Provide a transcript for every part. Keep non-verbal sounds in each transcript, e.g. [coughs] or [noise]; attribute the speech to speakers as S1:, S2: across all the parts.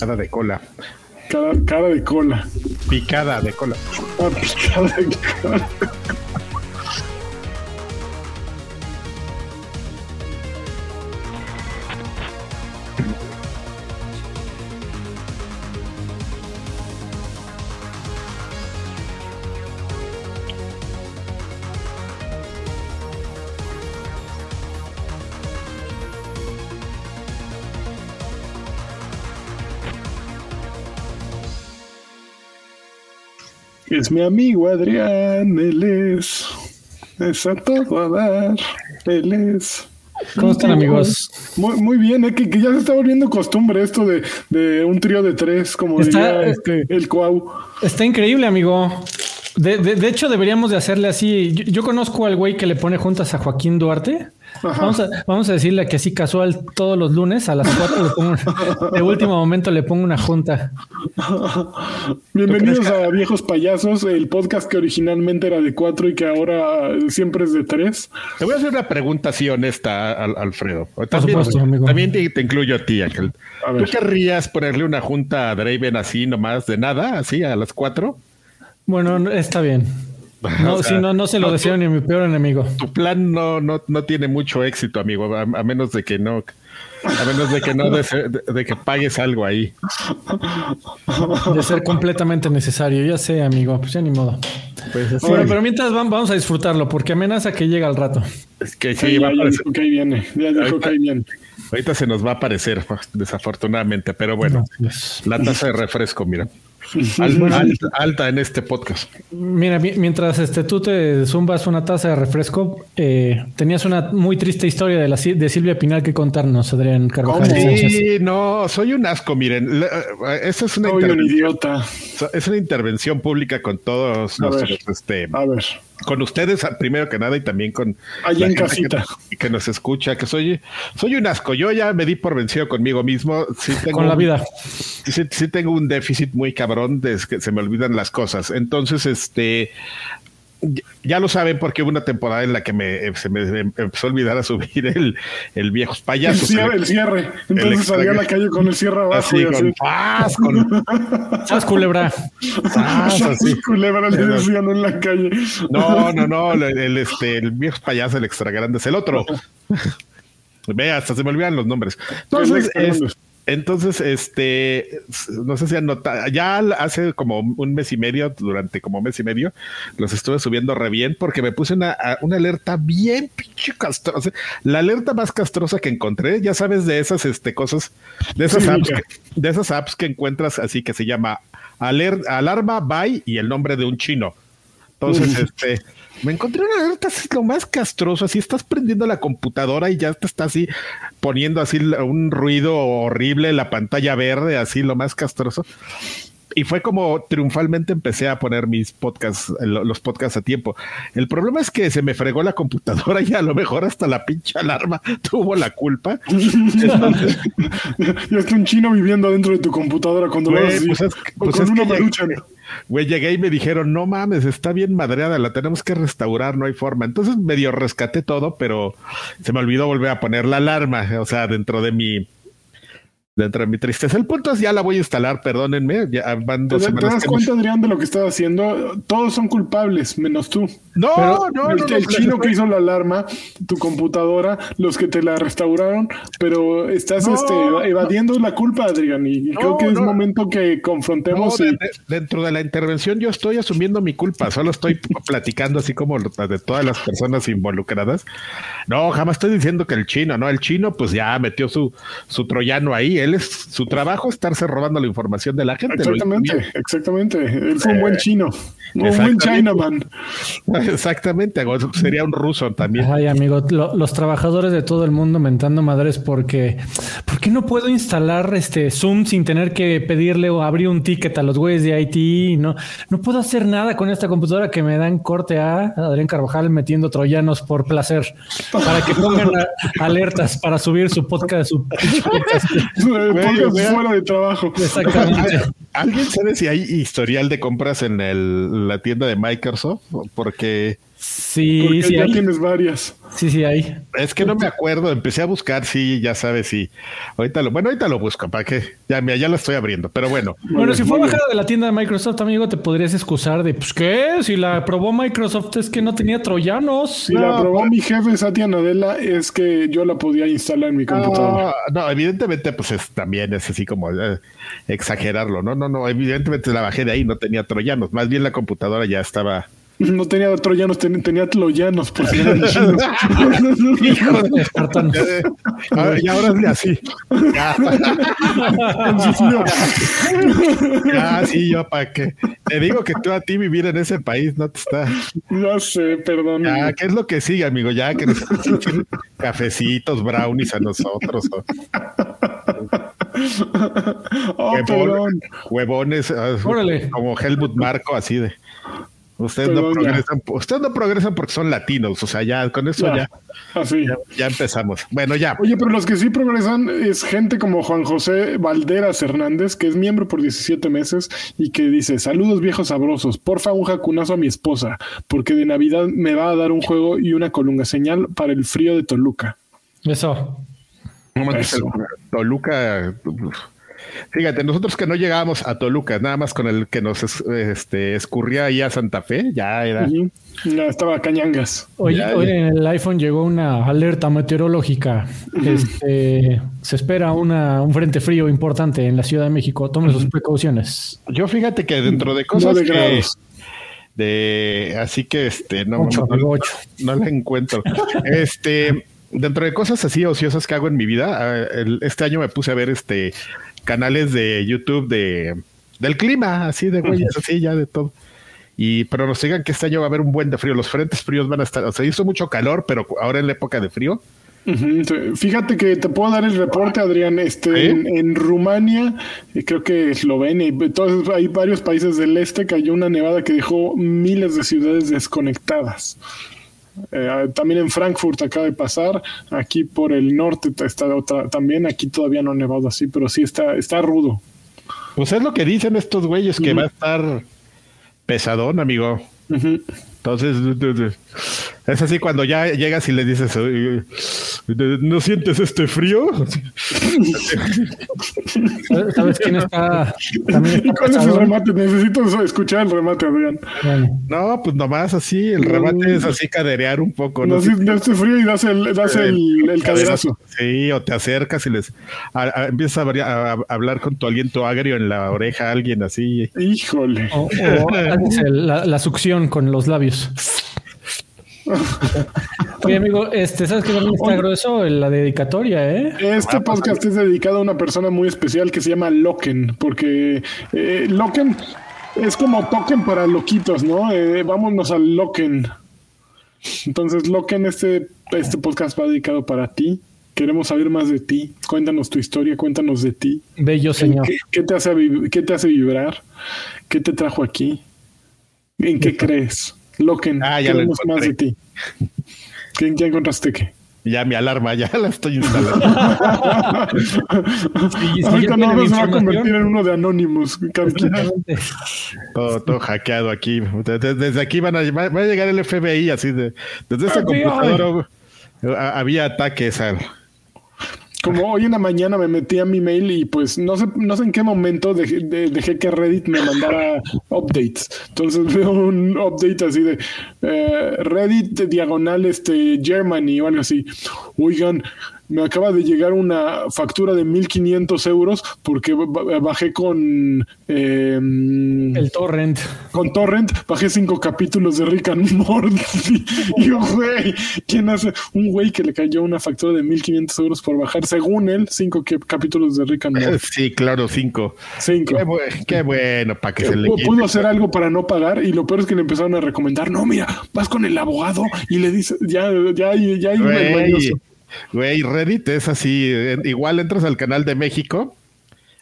S1: Cara de cola.
S2: Cara, cara de cola.
S1: Picada de cola.
S2: Ah, picada de cola. Es mi amigo Adrián, él es. Es a todo a dar, él es.
S3: ¿Cómo están, amigos?
S2: Muy, muy bien, eh, que, que ya se está volviendo costumbre esto de, de un trío de tres, como
S3: Está-
S2: diría este, el Cuau.
S3: Está increíble, amigo. De, de- de hecho, deberíamos de hacerle así. Yo, yo conozco al güey que le pone juntas a Joaquín Duarte. Vamos a, vamos a decirle que así casual todos los lunes a las 4 le pongo, de último momento le pongo una junta.
S2: Bienvenidos a Viejos Payasos, el podcast que originalmente era de cuatro y que ahora siempre es de tres.
S1: Te voy a hacer una pregunta así honesta, Al- Alfredo.
S3: supuesto, amigo.
S1: También te, te incluyo a ti, Ángel.
S2: A
S1: ¿Tú querrías ponerle una junta a Draven así nomás de nada, así a las cuatro?
S3: Bueno, no- está bien. [laughs] No,
S1: O sea,
S3: si no, no se lo
S1: no,
S3: deseo ni a mi peor enemigo.
S1: Tu plan no, no, no tiene mucho éxito, amigo, a, a menos de que no, a menos de que no dese- de, de que pagues algo ahí.
S3: De ser completamente necesario. Ya sé, amigo. Pues ya ni modo.
S1: Pues así,
S3: Bueno, pero mientras vam- vamos a disfrutarlo porque amenaza que llega al rato.
S1: es que
S2: Sí,
S1: sí, va a
S2: ya, dijo que ahí viene, ya dijo
S1: Ahorita-
S2: que ahí viene.
S1: Ahorita se nos va a aparecer, desafortunadamente, pero bueno,
S3: Pues,
S1: la taza de refresco, mira. Al- alta, alta en este podcast.
S3: Mira, mi- mientras este, tú te zumbas una taza de refresco, eh, tenías una muy triste historia de, la, de Silvia Pinal que contarnos, Adrián Carvajal.
S1: Sí, no, soy un asco, miren. la- eh, Esa es una,
S2: Soy un
S1: intervención,
S2: idiota.
S1: es una intervención pública con todos
S2: A ver.
S1: nuestros, este,
S2: A ver,
S1: con ustedes primero que nada y también con
S2: Allá
S1: la
S2: en casita.
S1: que, que nos escucha, que soy, soy un asco. Yo ya me di por vencido conmigo mismo. Sí tengo
S3: Con la
S1: un-
S3: vida.
S1: sí, sí tengo un déficit muy cabrón de que se me olvidan las cosas. Entonces, este ya- lo saben porque hubo una temporada en la que me, eh, se me empezó a olvidar a subir el, el viejos
S2: el
S1: payasos.
S2: cierre, el cierre. Entonces
S1: extra-
S2: salía a la calle con el cierre abajo
S1: así
S2: y
S1: con
S2: así.
S1: paz, con [laughs]
S3: ¿Sabes, culebra?
S1: paz, así.
S2: culebra le decían en la calle.
S1: No, [laughs] no, no, el, el, este, el viejo payaso, el extra grande es el otro. [laughs] Ve, hasta se me olvidan los nombres. Entonces, es-. Entonces, este, no sé si han notado, ya hace como un mes y medio, durante como mes y medio, los estuve subiendo re bien porque me puse una, una alerta bien pinche castrosa. La alerta más castrosa que encontré, ya sabes, de esas este, cosas, de esas
S2: Sí,
S1: apps, que, de esas apps que encuentras así que se llama aler- alarma by y el nombre de un chino. Entonces, este, me encontré una alerta así lo más castroso, así estás prendiendo la computadora y ya te está así poniendo así un ruido horrible, la pantalla verde, así lo más castroso. Y fue como triunfalmente empecé a poner mis podcasts, lo- los podcasts a tiempo. El problema es que se me fregó la computadora [laughs] y a lo mejor hasta la pinche alarma [laughs] tuvo la culpa. Entonces, [laughs]
S2: Y es que un chino viviendo dentro de tu computadora cuando
S1: Güey,
S2: vas
S1: pues es-
S2: con
S1: pues es
S2: una maruchan.
S1: Güey, llegué y me dijeron, no mames, está bien madreada, la tenemos que restaurar, no hay forma. Entonces medio rescaté todo, pero se me olvidó volver a poner la alarma, o sea, dentro de mi dentro de mi tristeza. El punto es ya la voy a instalar, perdónenme, ya van
S2: ¿Te,
S1: dos
S2: te das cuenta, Adrián, de lo que estás haciendo? Todos son culpables, menos tú.
S1: No,
S3: Pero
S1: no,
S2: el,
S1: no,
S2: el
S1: no,
S2: chino
S1: no,
S2: que hizo la alarma, tu computadora, los que te la restauraron, pero estás este, evadiendo la culpa, Adrián, y
S1: No,
S2: creo que es momento que confrontemos.
S1: de-
S2: y-
S1: de- dentro de la intervención yo estoy asumiendo mi culpa, solo estoy [laughs] platicando así como de todas las personas involucradas. No, jamás estoy diciendo que el chino, no, el chino pues ya metió su, su troyano ahí, él es su trabajo es estarse robando la información de la gente.
S2: Exactamente, exactamente. Él fue un buen chino, un buen. Chinaman.
S1: Exactamente, [laughs] sería un ruso también.
S3: Ay, amigo, lo- los trabajadores de todo el mundo mentando madres porque ¿por qué no puedo instalar este Zoom sin tener que pedirle o abrir un ticket a los güeyes de IT? No, no puedo hacer nada con esta computadora que me dan corte a Adrián Carvajal metiendo troyanos por placer para que pongan a- [laughs] alertas para subir su podcast, su podcast. [laughs]
S2: Fuera de trabajo.
S3: Exactamente. [laughs]
S1: ¿Alguien sabe si hay historial de compras en el- la tienda de Microsoft? Porque
S3: Sí,
S2: Porque
S3: sí,
S2: ya
S3: hay.
S2: tienes varias.
S3: Sí, sí, hay.
S1: Es que no me acuerdo, empecé a buscar, sí, ya sabes, sí. Ahorita lo, bueno, ahorita lo busco, para que ya, mira, ya lo estoy abriendo, pero bueno.
S3: Bueno, si fue bajada de la tienda de Microsoft, amigo, te podrías excusar de, pues, ¿qué? Si la probó Microsoft es que no tenía troyanos.
S2: Si la probó mi jefe Satya Nadella, es que yo la podía instalar en mi computadora.
S1: No, no, evidentemente, pues es, también es así como eh, exagerarlo, ¿no? No, no, evidentemente la bajé de ahí, no tenía troyanos, más bien la computadora ya estaba.
S2: No tenía troyanos, ten- tenía tloyanos, por si eran chinos. [laughs]
S3: Hijo de Espartano.
S1: Ahora- y ahora es así. Ya, [laughs] ya, sí, yo para qué. Te digo que tú a ti vivir en ese país no te está.
S2: No sé, perdón.
S1: Ya, ¿qué es lo que sigue, amigo? Ya que nos cafecitos, brownies a nosotros. o [laughs]
S2: oh,
S1: huevones, ah,
S3: Órale.
S1: como Helmut Marco, así de. Ustedes no
S2: ya.
S1: progresan, ustedes no progresan porque son latinos, o sea, ya con eso
S2: Ya,
S1: ya,
S2: Así.
S1: ya, ya empezamos. Bueno, ya.
S2: Oye, pero los que sí progresan es gente como Juan José Valderas Hernández, que es miembro por 17 meses y que dice, saludos viejos sabrosos, porfa un jacunazo a mi esposa, porque de Navidad me va a dar un juego y una colunga señal para el frío de Toluca.
S3: Eso.
S1: No
S2: Eso.
S1: Toluca. Fíjate, nosotros que no llegábamos a Toluca, nada más con el que nos es- este, escurría ahí a Santa Fe, ya era.
S2: Ujú. Ya estaba cañangas.
S1: Ya, ya.
S3: en el iPhone llegó una alerta meteorológica. Este, se espera una, un frente frío importante en la Ciudad de México. Tome sus precauciones.
S1: Yo fíjate que dentro de cosas que, de así que este no,
S3: Ocho,
S1: no,
S3: amigo, ocho.
S1: no la encuentro. Este, dentro de cosas así ociosas que hago en mi vida, ah, el- este año me puse a ver este canales de YouTube de del clima, así de güeyes, así ya de todo. Y pero nos digan que este año va a haber un buen de frío. Los frentes fríos van a estar, o sea, hizo mucho calor, pero ahora en la época de frío.
S2: Fíjate que te puedo dar el reporte, Adrián. Este, en, en Rumania, y creo que Eslovenia, y todos, hay varios países del este, cayó una nevada que dejó miles de ciudades desconectadas. Eh, también en Frankfurt acaba de pasar, aquí por el norte está otra, también aquí todavía no ha nevado así, pero sí está, está rudo.
S1: Pues es lo que dicen estos güeyes que va a estar pesadón, amigo. Entonces, es así cuando ya llegas y le dices, "Oye, ¿no sientes este frío?
S3: ¿Sabes- [laughs] ¿Sabes quién está? También
S2: ¿Y
S3: está
S2: cuál es el remate? Necesito escuchar el remate, Adrián.
S3: Bueno,
S1: No, pues nomás así, el remate es así caderear un poco.
S2: No,
S1: ¿no?
S2: si esté frío y das el, das el, el caderazo.
S1: Sí, o te acercas y les a- a- empiezas a, hablar con tu aliento agrio en la oreja a alguien así.
S2: Híjole.
S3: o, o haces el- la, la succión con los labios. [laughs] Oye, amigo, este, ¿sabes qué también está grueso? La dedicatoria, ¿eh?
S2: Este podcast es dedicado a una persona muy especial que se llama Loken, porque eh, Loken es como token para loquitos, ¿no? Eh, vámonos al Loken. Entonces, Loken, este, este podcast va dedicado para ti. Queremos saber más de ti. Cuéntanos tu historia, cuéntanos de ti.
S3: Bello señor.
S2: ¿Qué, qué te hace, qué te hace vibrar? ¿Qué te trajo aquí? ¿En qué crees? Loken,
S1: Ah, ya lo
S2: más de ti. ¿Qué, qué encontraste qué?
S1: Ya mi alarma, ya [laughs] la estoy instalando. [laughs]
S3: sí, ya
S2: Ahorita no se va a convertir en uno de Anonymous.
S1: Todo, todo hackeado aquí. Desde, desde aquí van a, va a llegar el FBI, así de. Desde esta computadora uh, había ataques al.
S2: Como hoy en la mañana me metí a mi mail y pues no sé, no sé en qué momento dejé, de- dejé que Reddit me mandara updates. Entonces [laughs] veo un update así de eh, Reddit diagonal este Germany o algo así. Oigan, me acaba de llegar una factura de 1500 euros porque ba- bajé con eh,
S3: El torrent.
S2: con Torrent, bajé cinco capítulos de Rick and Morty. [laughs] Y yo, güey, ¿quién hace? Un güey que le cayó una factura de 1500 euros por bajar, según él, cinco capítulos de Rick and Morty. [laughs]
S1: Sí, claro, cinco.
S2: Cinco.
S1: Qué, bu- qué bueno, para que se le quite.
S2: Pudo hacer algo para no pagar y lo peor es que le empezaron a recomendar, no, mira, vas con el abogado y le dices, ya, ya, hay- ya hay un
S1: Güey, Reddit es así. eh, Igual entras al canal de México.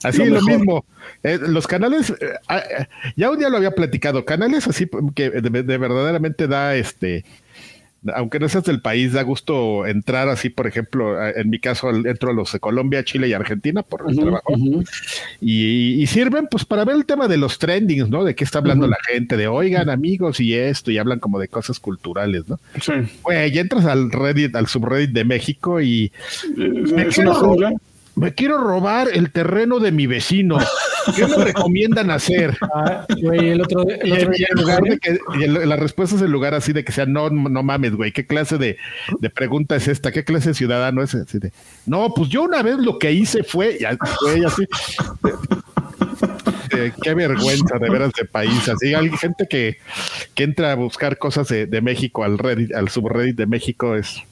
S1: Así
S2: Lo
S1: lo, mismo. Eh, los canales, eh, ah, eh, ya un día lo había platicado, canales así que de, de verdaderamente da este aunque no seas del país, da gusto entrar así, por ejemplo, en mi caso entro a los de Colombia, Chile y Argentina por el trabajo. y, sirven pues para ver el tema de los trendings, ¿no? De qué está hablando la gente, de oigan amigos y esto, y hablan como de cosas culturales, ¿no? Sí. Güey, entras al Reddit, al subreddit de México y... ¿Es una me quiero robar el terreno de mi vecino. ¿Qué me recomiendan hacer? Ah, güey, el otro, el otro y, en lugar de que la respuesta es el lugar así de que sea no, no mames, güey. ¿Qué clase de, de, pregunta es esta? ¿Qué clase de ciudadano es? Así de, no, pues yo una vez lo que hice fue, ya, fue así. qué vergüenza de veras de país. Así hay gente que, que entra a buscar cosas de, de México al Reddit, al subreddit de México es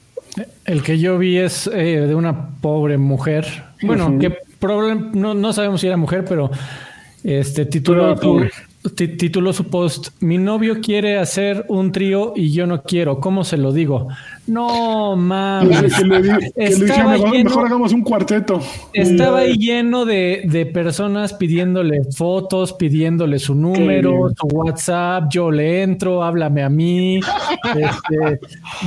S3: el que yo vi es eh, de una pobre mujer. Bueno, que no, no sabemos si era mujer, pero este tituló, tituló su post, mi novio quiere hacer un trío y yo no quiero, ¿cómo se lo digo? No mames.
S2: mejor, hagamos un cuarteto.
S3: Estaba ahí lleno de, personas pidiéndole fotos, pidiéndole su número, su WhatsApp, yo le entro, háblame a mí, este,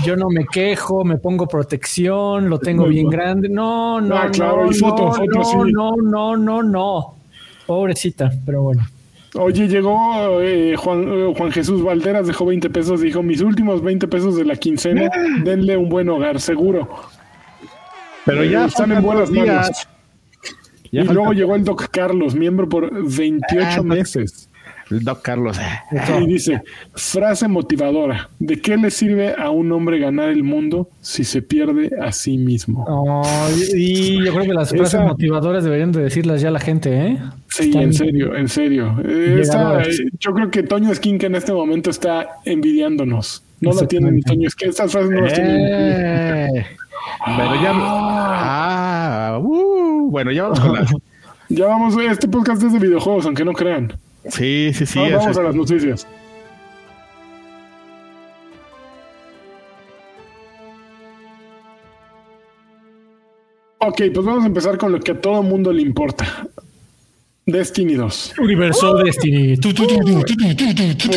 S3: yo no me quejo, me pongo protección, lo tengo bien grande. No, no, ah, no, no, no, no, no, no. Pobrecita, pero bueno.
S2: Oye, llegó eh, Juan, eh, Juan Jesús Valderas, dejó 20 pesos, dijo, mis últimos 20 pesos de la quincena, [laughs] denle un buen hogar, seguro.
S1: Pero ya están en buenos días.
S2: y luego llegó el Doc Carlos, miembro por 28 ah, meses.
S1: El Doc Carlos.
S2: Y dice, frase motivadora, ¿de qué le sirve a un hombre ganar el mundo si se pierde a sí mismo?
S3: y yo creo que las frases motivadoras deberían de decirlas ya la gente, ¿eh?
S2: Sí, en serio, en serio. Eh, yo creo que Toño Skin en este momento está envidiándonos. No la tiene ni Toño Skin. Estas frases no las tiene.
S1: Eh, pero ya... Ah, uh, bueno, ya vamos con las... [laughs]
S2: Ya vamos, este podcast es de videojuegos, aunque no crean.
S1: Sí, sí, sí.
S2: vamos a las noticias. Ok, pues vamos a empezar con lo que a todo mundo le importa. Destiny 2.
S3: Universo Destiny.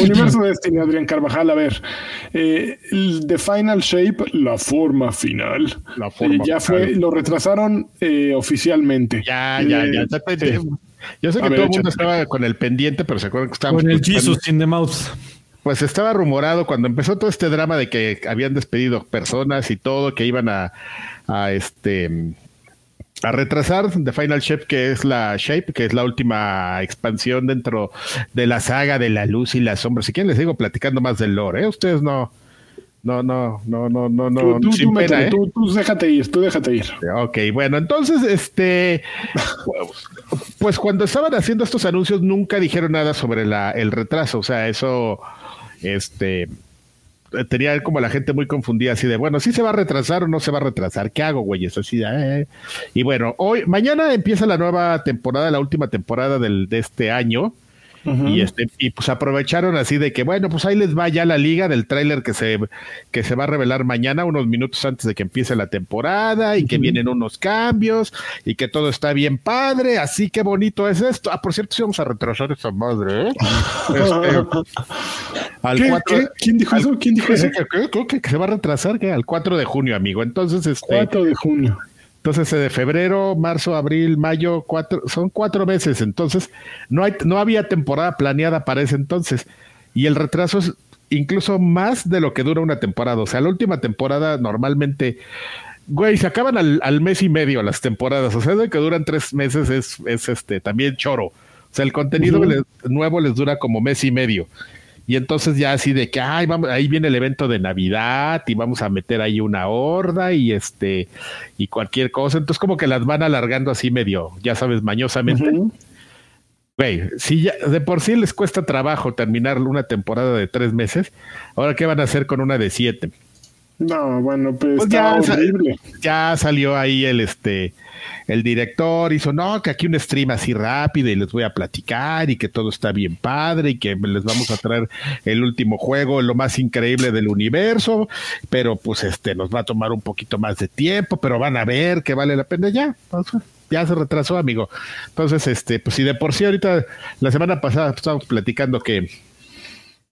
S2: Universo Destiny, Adrián Carvajal. A ver, eh, The Final Shape, la forma final. La forma eh, ya fue, lo retrasaron eh, oficialmente.
S1: Ya, ya, ya. Yo sé que todo el mundo estaba con el pendiente, pero se acuerdan que estábamos.
S3: Con el Jesus in the mouth.
S1: Pues estaba rumorado cuando empezó todo este drama de que habían despedido personas y todo, que iban a, a este a retrasar The Final Shape, que es la Shape, que es la última expansión dentro de la saga de la luz y la sombra. Si quieren les sigo platicando más del lore, ¿eh? Ustedes no, no, no, no, no, no, no.
S2: Tú, sin pena, ¿eh? tú, tú, déjate ir, tú déjate ir.
S1: Ok, bueno, entonces, este, pues cuando estaban haciendo estos anuncios nunca dijeron nada sobre la, el retraso, o sea, eso, este, tenía como la gente muy confundida, así de, bueno, ¿sí se va a retrasar o no se va a retrasar? ¿Qué hago, güey? Eso así, eh. Y bueno, hoy, mañana empieza la nueva temporada, la última temporada del, de este año. Y este, y pues aprovecharon así de que, bueno, pues ahí les va ya la liga del tráiler que se, que se va a revelar mañana, unos minutos antes de que empiece la temporada, y que vienen unos cambios, y que todo está bien padre, así que bonito es esto. Ah, por cierto, si vamos a retrasar esa madre, ¿eh? [laughs]
S2: Este, ¿Quién dijo eso? ¿Quién dijo [laughs] eso?
S1: Que, que, se va a retrasar que al 4 de junio, amigo. Entonces, este.
S2: 4 de junio.
S1: Entonces, eh, de febrero, marzo, abril, mayo, cuatro, son cuatro meses. Entonces, no, hay, no había temporada planeada para ese entonces. Y el retraso es incluso más de lo que dura una temporada. O sea, la última temporada normalmente, güey, se acaban al, mes y medio las temporadas. O sea, de que duran tres meses es, es este también choro. O sea, el contenido nuevo les dura como mes y medio. Y entonces ya así de que, ay, vamos, ahí viene el evento de Navidad y vamos a meter ahí una horda y este, y cualquier cosa. Entonces como que las van alargando así medio, ya sabes, mañosamente. Güey, si ya de por sí les cuesta trabajo terminar una temporada de tres meses, ahora qué van a hacer con una de siete.
S2: No, bueno, pues, pues ya,
S1: ya salió ahí el este el director hizo, no, que aquí un stream así rápido y les voy a platicar y que todo está bien padre y que les vamos a traer el último juego, lo más increíble del universo, pero pues este nos va a tomar un poquito más de tiempo, pero van a ver que vale la pena ya. ya se retrasó, amigo. Entonces, este, pues si de por sí ahorita, la semana pasada estábamos platicando que,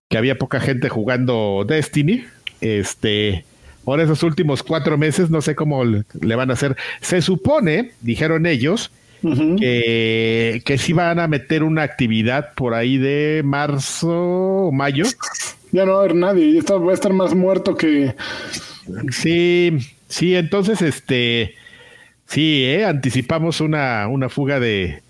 S1: que había poca gente jugando Destiny, este, por esos últimos cuatro meses, no sé cómo le van a hacer. Se supone, dijeron ellos, que, que sí van a meter una actividad por ahí de marzo o mayo.
S2: Ya no va a haber nadie, ya va a estar más muerto que.
S1: Sí, sí, entonces, este, sí, ¿eh? anticipamos una, una fuga de,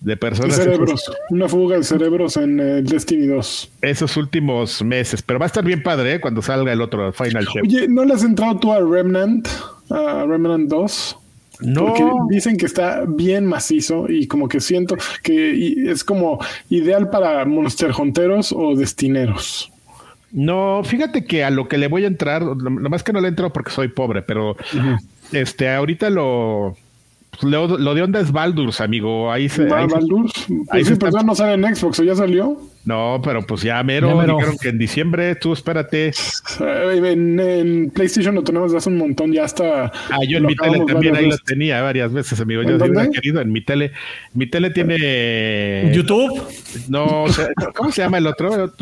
S1: de personas.
S2: cerebros, una fuga de cerebros en el Destiny 2.
S1: Esos últimos meses, pero va a estar bien padre ¿eh? cuando salga el otro Final Chef.
S2: Oye, ¿no le has entrado tú a Remnant? A Remnant 2? No. Porque dicen que está bien macizo y como que siento que es como ideal para Monster Hunteros o Destineros.
S1: No, fíjate que a lo que le voy a entrar, lo, más que no le entro porque soy pobre, pero este ahorita lo lo, lo, de onda es Baldur's, amigo. Ahí se.
S2: Ah, Baldur's. Ahí sí, pues no sale en Xbox, ¿o ya salió?
S1: No, pero pues ya mero, dijeron que en diciembre, tú espérate.
S2: Eh, en, PlayStation lo tenemos hace un montón, ya está.
S1: Ah, yo en mi tele también ahí lo tenía varias veces, amigo. Yo he querido en mi tele. Mi tele tiene.
S3: ¿YouTube?
S1: No, ¿cómo se llama el otro?
S3: el,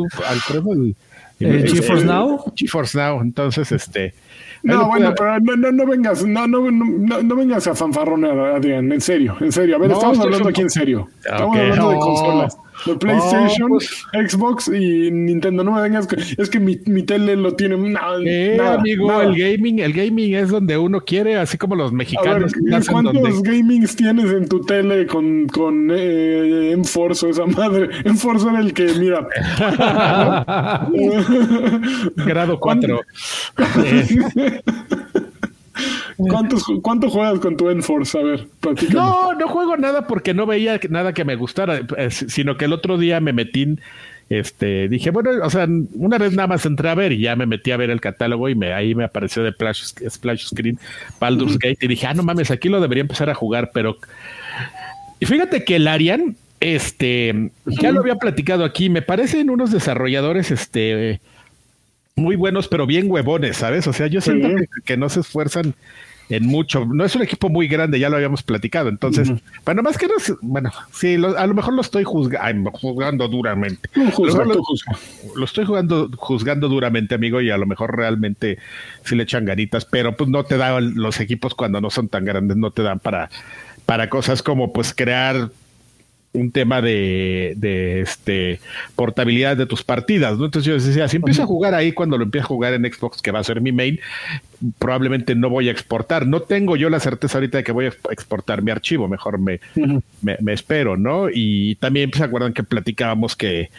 S3: el, GeForce Now.
S1: GeForce Now. Entonces, este.
S2: No, bueno, pero no, no, no vengas, no, no, no, no vengas a fanfarronear, Adrián, en serio, en serio. A ver, estamos hablando aquí en serio. Estamos hablando de consolas de PlayStation, pues. Xbox y Nintendo. No me vengas, es que mi, mi tele lo tiene.
S1: nada, amigo, el gaming, el gaming es donde uno quiere, así como los mexicanos.
S2: Ver, ¿Cuántos gamings tienes en tu tele con, con eh, Enforce esa madre? Enforce era el que, mira. [laughs]
S1: Grado 4. [laughs]
S2: ¿Cuántos, ¿Cuánto juegas con tu Enforce? A ver,
S1: No, no juego nada porque no veía nada que me gustara, eh, sino que el otro día me metí, este, dije, bueno, o sea, una vez nada más entré a ver y ya me metí a ver el catálogo y me, ahí me apareció de Splash, Screen Baldur's Gate y dije, ah, no mames, aquí lo debería empezar a jugar, pero... Y fíjate que el Arian, este, ya lo había platicado aquí, me parecen unos desarrolladores, este muy buenos, pero bien huevones, ¿sabes? O sea, yo siento que, no se esfuerzan en mucho. No es un equipo muy grande, ya lo habíamos platicado. Entonces, bueno, más que no, bueno, sí, a lo mejor lo estoy juzgando duramente. lo, estoy jugando, juzgando duramente, amigo, y a lo mejor realmente sí le echan ganitas, pero pues no te dan los equipos cuando no son tan grandes, no te dan para, para cosas como pues crear un tema de, de, este portabilidad de tus partidas, ¿no? Entonces yo decía, si empiezo a jugar ahí cuando lo empiezo a jugar en Xbox, que va a ser mi main, probablemente no voy a exportar. No tengo yo la certeza ahorita de que voy a exportar mi archivo, mejor me, me, espero, ¿no? Y también se acuerdan que platicábamos que,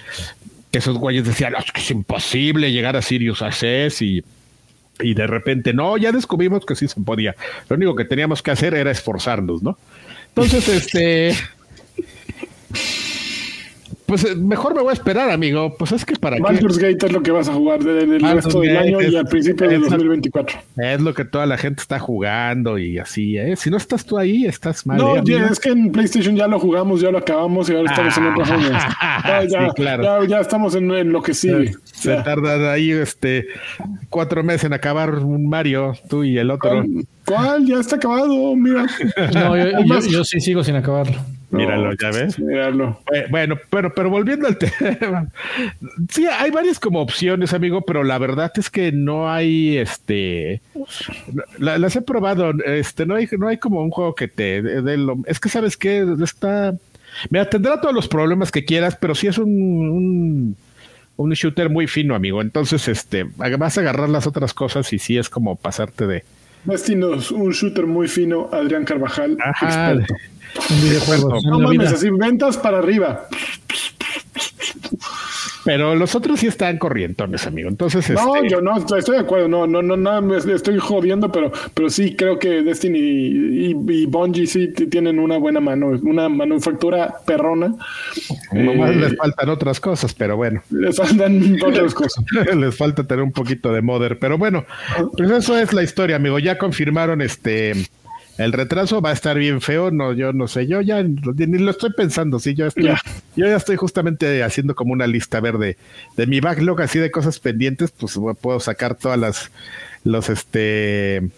S1: esos güeyes decían, es que es imposible llegar a Sirius Access y y de repente, no, ya descubrimos que sí se podía. Lo único que teníamos que hacer era esforzarnos, ¿no? Entonces, [laughs] este, pues eh, mejor me voy a esperar, amigo. Pues es que para
S2: Baldur's Gate es lo que vas a jugar el resto del año y al principio de 2024.
S1: Es lo que toda la gente está jugando y así, ¿eh? Si no estás tú ahí, estás mal.
S2: No, ¿eh, es que en PlayStation ya lo jugamos, ya lo acabamos y ahora estamos en otros [laughs] años. Ya, ya, ya, estamos en, lo que sigue.
S1: Se, tarda ahí este cuatro meses en acabar un Mario, tú y el otro.
S2: ¿Cuál? Ya está acabado, mira.
S3: No, yo, yo sí sigo sin acabarlo.
S1: Míralo, ya ves.
S2: Míralo.
S1: Bueno, pero, pero volviendo al [laughs] tema. Sí, hay varias como opciones, amigo, pero la verdad es que no hay este. las he probado. Este, no hay, no hay como un juego que te dé lo. Es que sabes que está. Me atendrá todos los problemas que quieras, pero sí es un, un, shooter muy fino, amigo. Entonces, este, vas a agarrar las otras cosas y sí es como pasarte de.
S2: Destino, un shooter muy fino, Adrián Carvajal.
S1: Ajá,
S3: un videojuego.
S2: No mames, así ventas para arriba.
S1: Pero los otros sí están corrientones, amigo. Entonces,
S2: no, este, yo no estoy de acuerdo. No, no, no, no, estoy jodiendo, pero, pero sí creo que Destiny y, y, Bungie sí tienen una buena mano, una manufactura perrona.
S1: Nomás les faltan otras cosas, pero bueno.
S2: Les faltan [laughs] otras cosas.
S1: les falta tener un poquito de modder, pero bueno, pues eso es la historia, amigo. Ya confirmaron este el retraso va a estar bien feo, no, yo no sé, yo ya ni lo estoy pensando, sí, yo estoy, yo ya estoy justamente haciendo como una lista verde de mi backlog así de cosas pendientes, pues puedo sacar todas las, los este,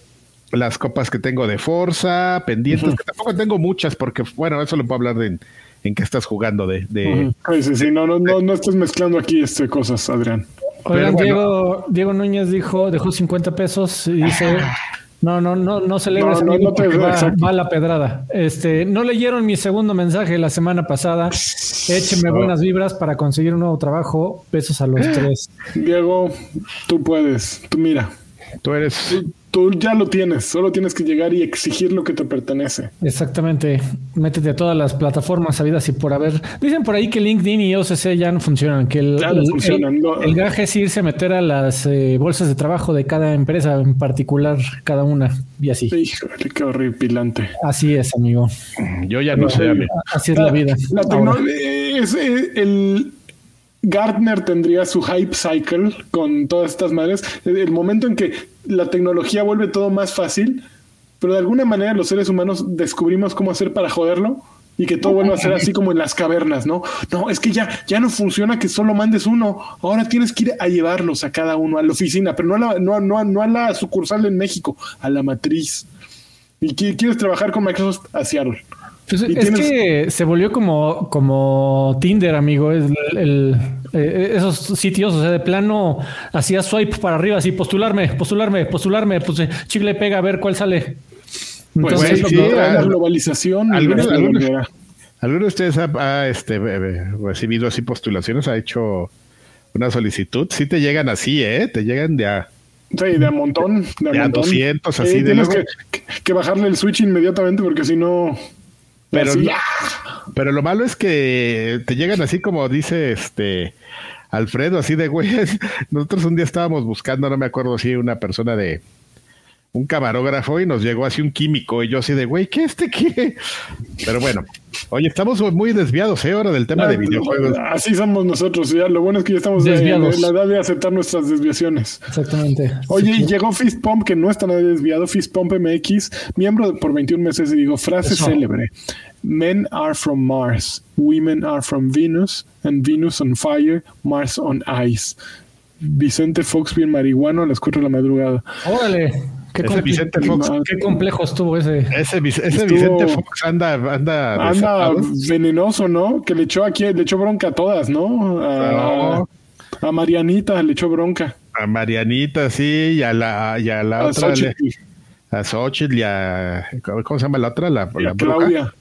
S1: las copas que tengo de Forza, pendientes, que tampoco tengo muchas, porque bueno, eso lo puedo hablar de en, qué estás jugando de, de,
S2: sí, sí, sí, no, no, no, no estés mezclando aquí este cosas, Adrián.
S3: Oigan, Diego, Diego Núñez dijo, dejó 50 pesos y dice, [laughs] no, no, no, no celebres no, no, va, la pedrada. Este, no leyeron mi segundo mensaje la semana pasada. Écheme buenas vibras para conseguir un nuevo trabajo. Besos a los [gasps] tres.
S2: Diego, tú puedes. Tú mira.
S1: Tú eres
S2: tú ya lo tienes, solo tienes que llegar y exigir lo que te pertenece.
S3: Exactamente. Métete a todas las plataformas sabidas y por haber. Dicen por ahí que LinkedIn y OCC ya no funcionan, que el, ya no funcionan. el, gaje es irse a meter a las eh, bolsas de trabajo de cada empresa en particular, cada una, y así.
S2: Híjole, qué horripilante.
S3: Así es, amigo.
S1: Yo ya no, sé.
S3: Así es la, vida.
S2: La tecnología es eh, el Gartner tendría su hype cycle con todas estas madres. El momento en que la tecnología vuelve todo más fácil, pero de alguna manera los seres humanos descubrimos cómo hacer para joderlo y que todo vuelva a ser así como en las cavernas, ¿no? No, es que ya, ya no funciona que solo mandes uno. Ahora tienes que ir a llevarlos a cada uno, a la oficina, pero no a la, no, no, no a la sucursal en México, a la matriz. Y quieres trabajar con Microsoft a Seattle.
S3: Pues es que se volvió como, como Tinder, amigo. Es el, eh, esos sitios, o sea, de plano hacía swipe para arriba, así postularme, postularme, postularme, pues eh, chicle pega a ver cuál sale.
S2: Pues Entonces, sí, la globalización.
S1: ¿Algunos, de ustedes ha, este, recibido así postulaciones? ¿Ha hecho una solicitud? Sí te llegan así, ¿eh? Te llegan de a...
S2: Sí, de a montón.
S1: De a, 200, así.
S2: de tienes que, que, bajarle el switch inmediatamente porque si no...
S1: Pero, pero lo malo es que te llegan así como dice este Alfredo, así de güey. [laughs] Nosotros un día estábamos buscando, no me acuerdo si una persona de un camarógrafo y nos llegó así un químico y yo así de güey, ¿qué este qué? Pero bueno, oye, estamos muy desviados, ¿eh? Ahora del tema de videojuegos.
S2: Así somos nosotros, ya. Lo bueno es que ya estamos desviados. En la edad de aceptar nuestras desviaciones.
S3: Exactamente.
S2: Oye, y llegó Fist Pump, que no está nada desviado, Fist Pump MX, miembro por 21 meses, y digo, frase célebre. Men are from Mars, women are from Venus, and Venus on fire, Mars on ice. Vicente Fox bien marihuano a las 4 de la madrugada.
S3: Órale. Qué, Vicente Fox, qué complejo estuvo ese.
S1: Ese, Vicente Fox anda, anda,
S2: anda venenoso, ¿no? Que le echó aquí, le echó bronca a todas, ¿no? A, a Marianita le echó bronca.
S1: A Marianita, sí, y a la, y a la otra. a Xochitl y a. ¿Cómo se llama la otra? La, la
S2: Claudia.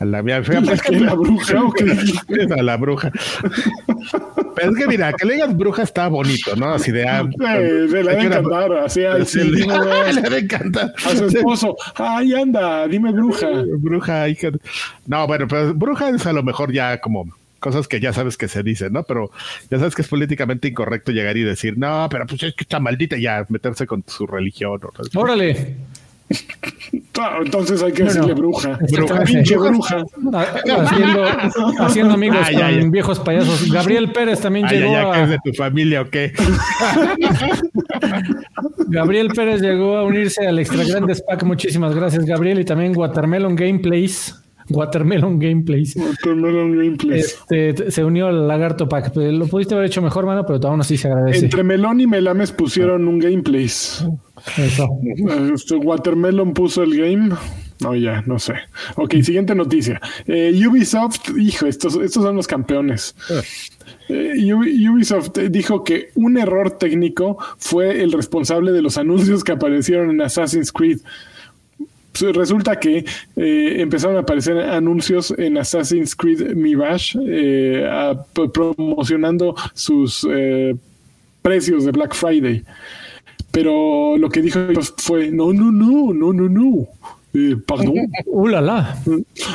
S1: A la, [laughs]
S2: la, la bruja, [laughs]
S1: A la bruja. Pero es que mira, que le digas bruja está bonito, ¿no? Así de.
S2: Ah, se le debe encantar. Así, así
S1: le, [laughs] le debe encantar.
S2: A su esposo. Ay, anda, dime bruja.
S1: Bruja. No, bueno, pero bruja es a lo mejor ya como cosas que ya sabes que se dicen, ¿no? Pero ya sabes que es políticamente incorrecto llegar y decir, no, pero pues es que está maldita y ya meterse con su religión.
S3: Órale.
S2: Entonces hay que decirle bruja. Bruja, pinche bruja.
S3: Haciendo, haciendo amigos con viejos payasos. Gabriel Pérez también llegó.
S1: a... es de tu familia o qué? [laughs]
S3: Gabriel Pérez llegó a unirse al Extra Grandes Pack. Muchísimas gracias, Gabriel. Y también Watermelon Gameplays. Watermelon Gameplays.
S2: Watermelon Gameplays.
S3: Este, se unió al Lagarto Pack. Lo pudiste haber hecho mejor, mano, pero aún así se agradece.
S2: Entre Melón y Melames pusieron un Gameplays. Eso. Este, Watermelon puso el game. No, ya, no sé. Ok, siguiente noticia. Eh, Ubisoft, hijo, estos, estos son los campeones. Eh, Ubisoft dijo que un error técnico fue el responsable de los anuncios que aparecieron en Assassin's Creed. Pues, resulta que eh, empezaron a aparecer anuncios en Assassin's Creed Mirage promocionando sus precios de Black Friday. Pero lo que dijo fue, no, no, no, no, no, no. Eh, perdón.
S3: ¡Uh, la, la!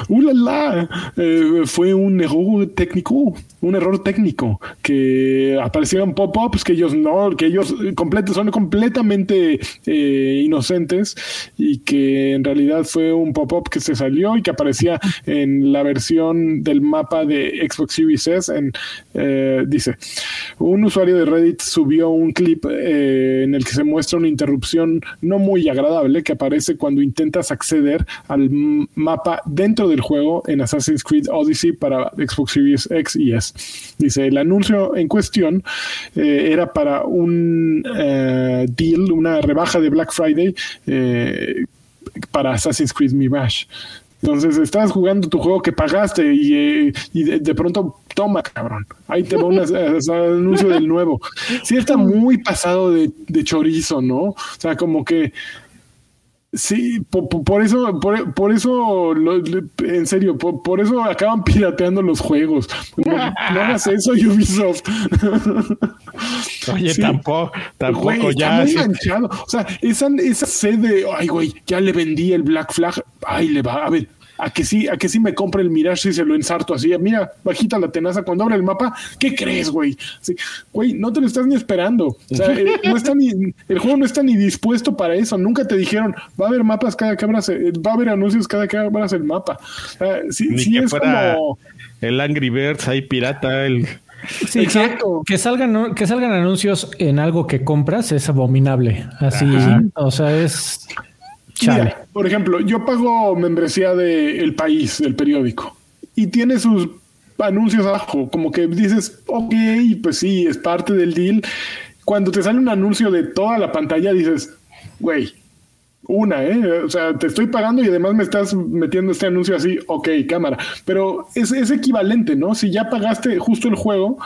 S2: ¡Uh, la, la! Eh, fue un error técnico, un error técnico, que aparecieron pop-ups que ellos no, que ellos completos, son completamente eh, inocentes y que en realidad fue un pop-up que se salió y que aparecía en la versión del mapa de Xbox Series S. En, dice, un usuario de Reddit subió un clip en el que se muestra una interrupción no muy agradable que aparece cuando intentas acceder acceder al mapa dentro del juego en Assassin's Creed Odyssey para Xbox Series X y S. Dice, el anuncio en cuestión eh, era para un eh, deal, una rebaja de Black Friday eh, para Assassin's Creed Mirage. Entonces estás jugando tu juego que pagaste y, de, pronto toma, cabrón. Ahí te va un [laughs] anuncio del nuevo. Sí está [laughs] muy pasado de, de chorizo, ¿no? O sea, como que Sí, por, eso, por, eso, en serio, por, eso acaban [laughs] pirateando los juegos. No, hagas eso, [laughs] Ubisoft.
S1: Oye, tampoco, tampoco ya.
S2: Está enganchado. O sea, esa, esa sede, ay, güey, ya le vendí el Black Flag. Ay, le va, a ver, a que sí, a que sí me compre el Mirage y se lo ensarto así. Mira, bajita la tenaza cuando abre el mapa. ¿Qué crees, güey? güey, no te lo estás ni esperando. O sea, eh, no está ni, el juego no está ni dispuesto para eso. Nunca te dijeron, va a haber mapas cada que abras, eh, va a haber anuncios cada que abras el mapa. sí, es como
S1: el Angry Birds, hay pirata, el
S3: Sí, Exacto. Que, salgan, que salgan anuncios en algo que compras es abominable. Así, o sea, es
S2: por ejemplo, yo pago membresía de El País, del periódico, y tiene sus anuncios abajo, como que dices, ok, pues sí, es parte del deal. Cuando te sale un anuncio de toda la pantalla, dices, güey, una, ¿eh? O sea, te estoy pagando y además me estás metiendo este anuncio así, ok, cámara. Pero es, es equivalente, ¿no? Si ya pagaste justo el juego,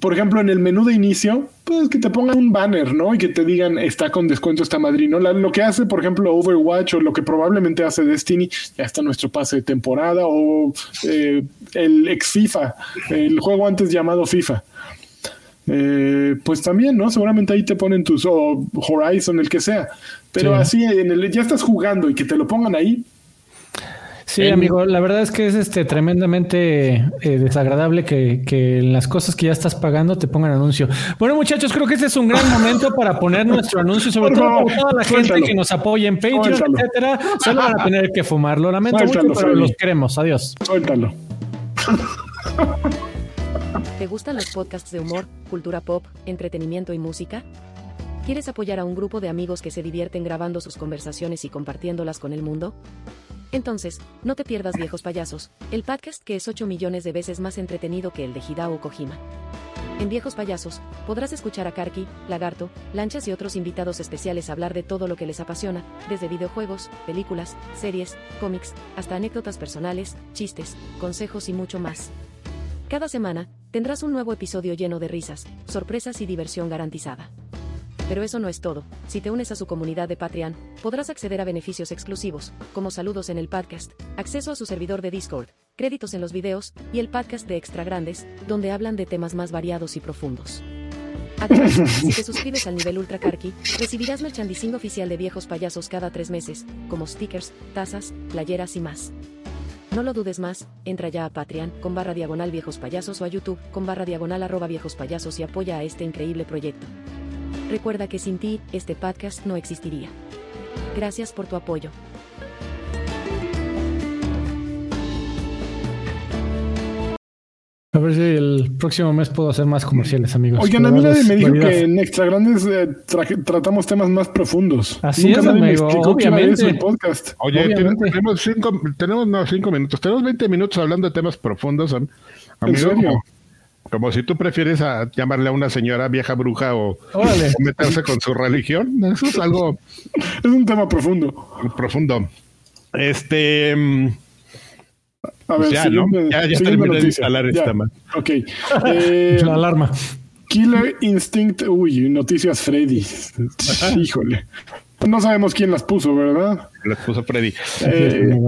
S2: por ejemplo, en el menú de inicio, pues que te pongan un banner, ¿no? Y que te digan está con descuento esta madrina. lo que hace, por ejemplo, Overwatch o lo que probablemente hace Destiny, ya está nuestro pase de temporada o eh, el ex FIFA, el juego antes llamado FIFA. Eh, pues también, ¿no? Seguramente ahí te ponen tus o Horizon, el que sea. Pero así en el, ya estás jugando y que te lo pongan ahí,
S3: Sí, amigo, la verdad es que es este tremendamente eh, desagradable que, que las cosas que ya estás pagando te pongan anuncio. Bueno, muchachos, creo que este es un gran momento para poner nuestro anuncio, sobre todo para toda la gente que nos apoya en Patreon, etcétera. Solo van a tener que fumarlo. Lamento mucho, pero los queremos. Adiós.
S2: Suéltalo.
S4: ¿Te gustan los podcasts de humor, cultura pop, entretenimiento y música? ¿Quieres apoyar a un grupo de amigos que se divierten grabando sus conversaciones y compartiéndolas con el mundo? Entonces, no te pierdas Viejos Payasos, el podcast que es 8 millones de veces más entretenido que el de Hidao Kojima. En Viejos Payasos, podrás escuchar a Karki, Lagarto, Lanchas y otros invitados especiales hablar de todo lo que les apasiona, desde videojuegos, películas, series, cómics, hasta anécdotas personales, chistes, consejos y mucho más. Cada semana, tendrás un nuevo episodio lleno de risas, sorpresas y diversión garantizada. Pero eso no es todo. Si te unes a su comunidad de Patreon, podrás acceder a beneficios exclusivos, como saludos en el podcast, acceso a su servidor de Discord, créditos en los videos, y el podcast de Extra Grandes, donde hablan de temas más variados y profundos. Además, si te suscribes al nivel Ultra Karki, recibirás merchandising oficial de viejos payasos cada tres meses, como stickers, tazas, playeras y más. No lo dudes más, entra ya a Patreon con barra diagonal viejos payasos o a YouTube con barra diagonal arroba viejos payasos y apoya a este increíble proyecto. Recuerda que sin ti, este podcast no existiría. Gracias por tu apoyo.
S3: A ver si el próximo mes puedo hacer más comerciales, amigos.
S2: Oigan, a mí nadie me dijo que en Extra Grandes eh, tratamos temas más profundos.
S3: Así es, amigo. Obviamente.
S2: el podcast.
S1: Oye, tenemos cinco, tenemos no, cinco minutos. Tenemos 20 minutos hablando de temas profundos. Amigo, como si tú prefieres a llamarle a una señora vieja bruja o, meterse con su religión. Eso es algo.
S2: Es un tema profundo.
S1: Profundo. Este. Mm,
S2: a ver,
S1: ya, ¿no? ya, ya terminé de instalar esta man.
S2: Ok. [laughs] Eh,
S3: La alarma.
S2: Killer Instinct. Uy, noticias Freddy. Híjole. No sabemos quién las puso, ¿verdad?
S1: Las puso Freddy.
S2: Eh,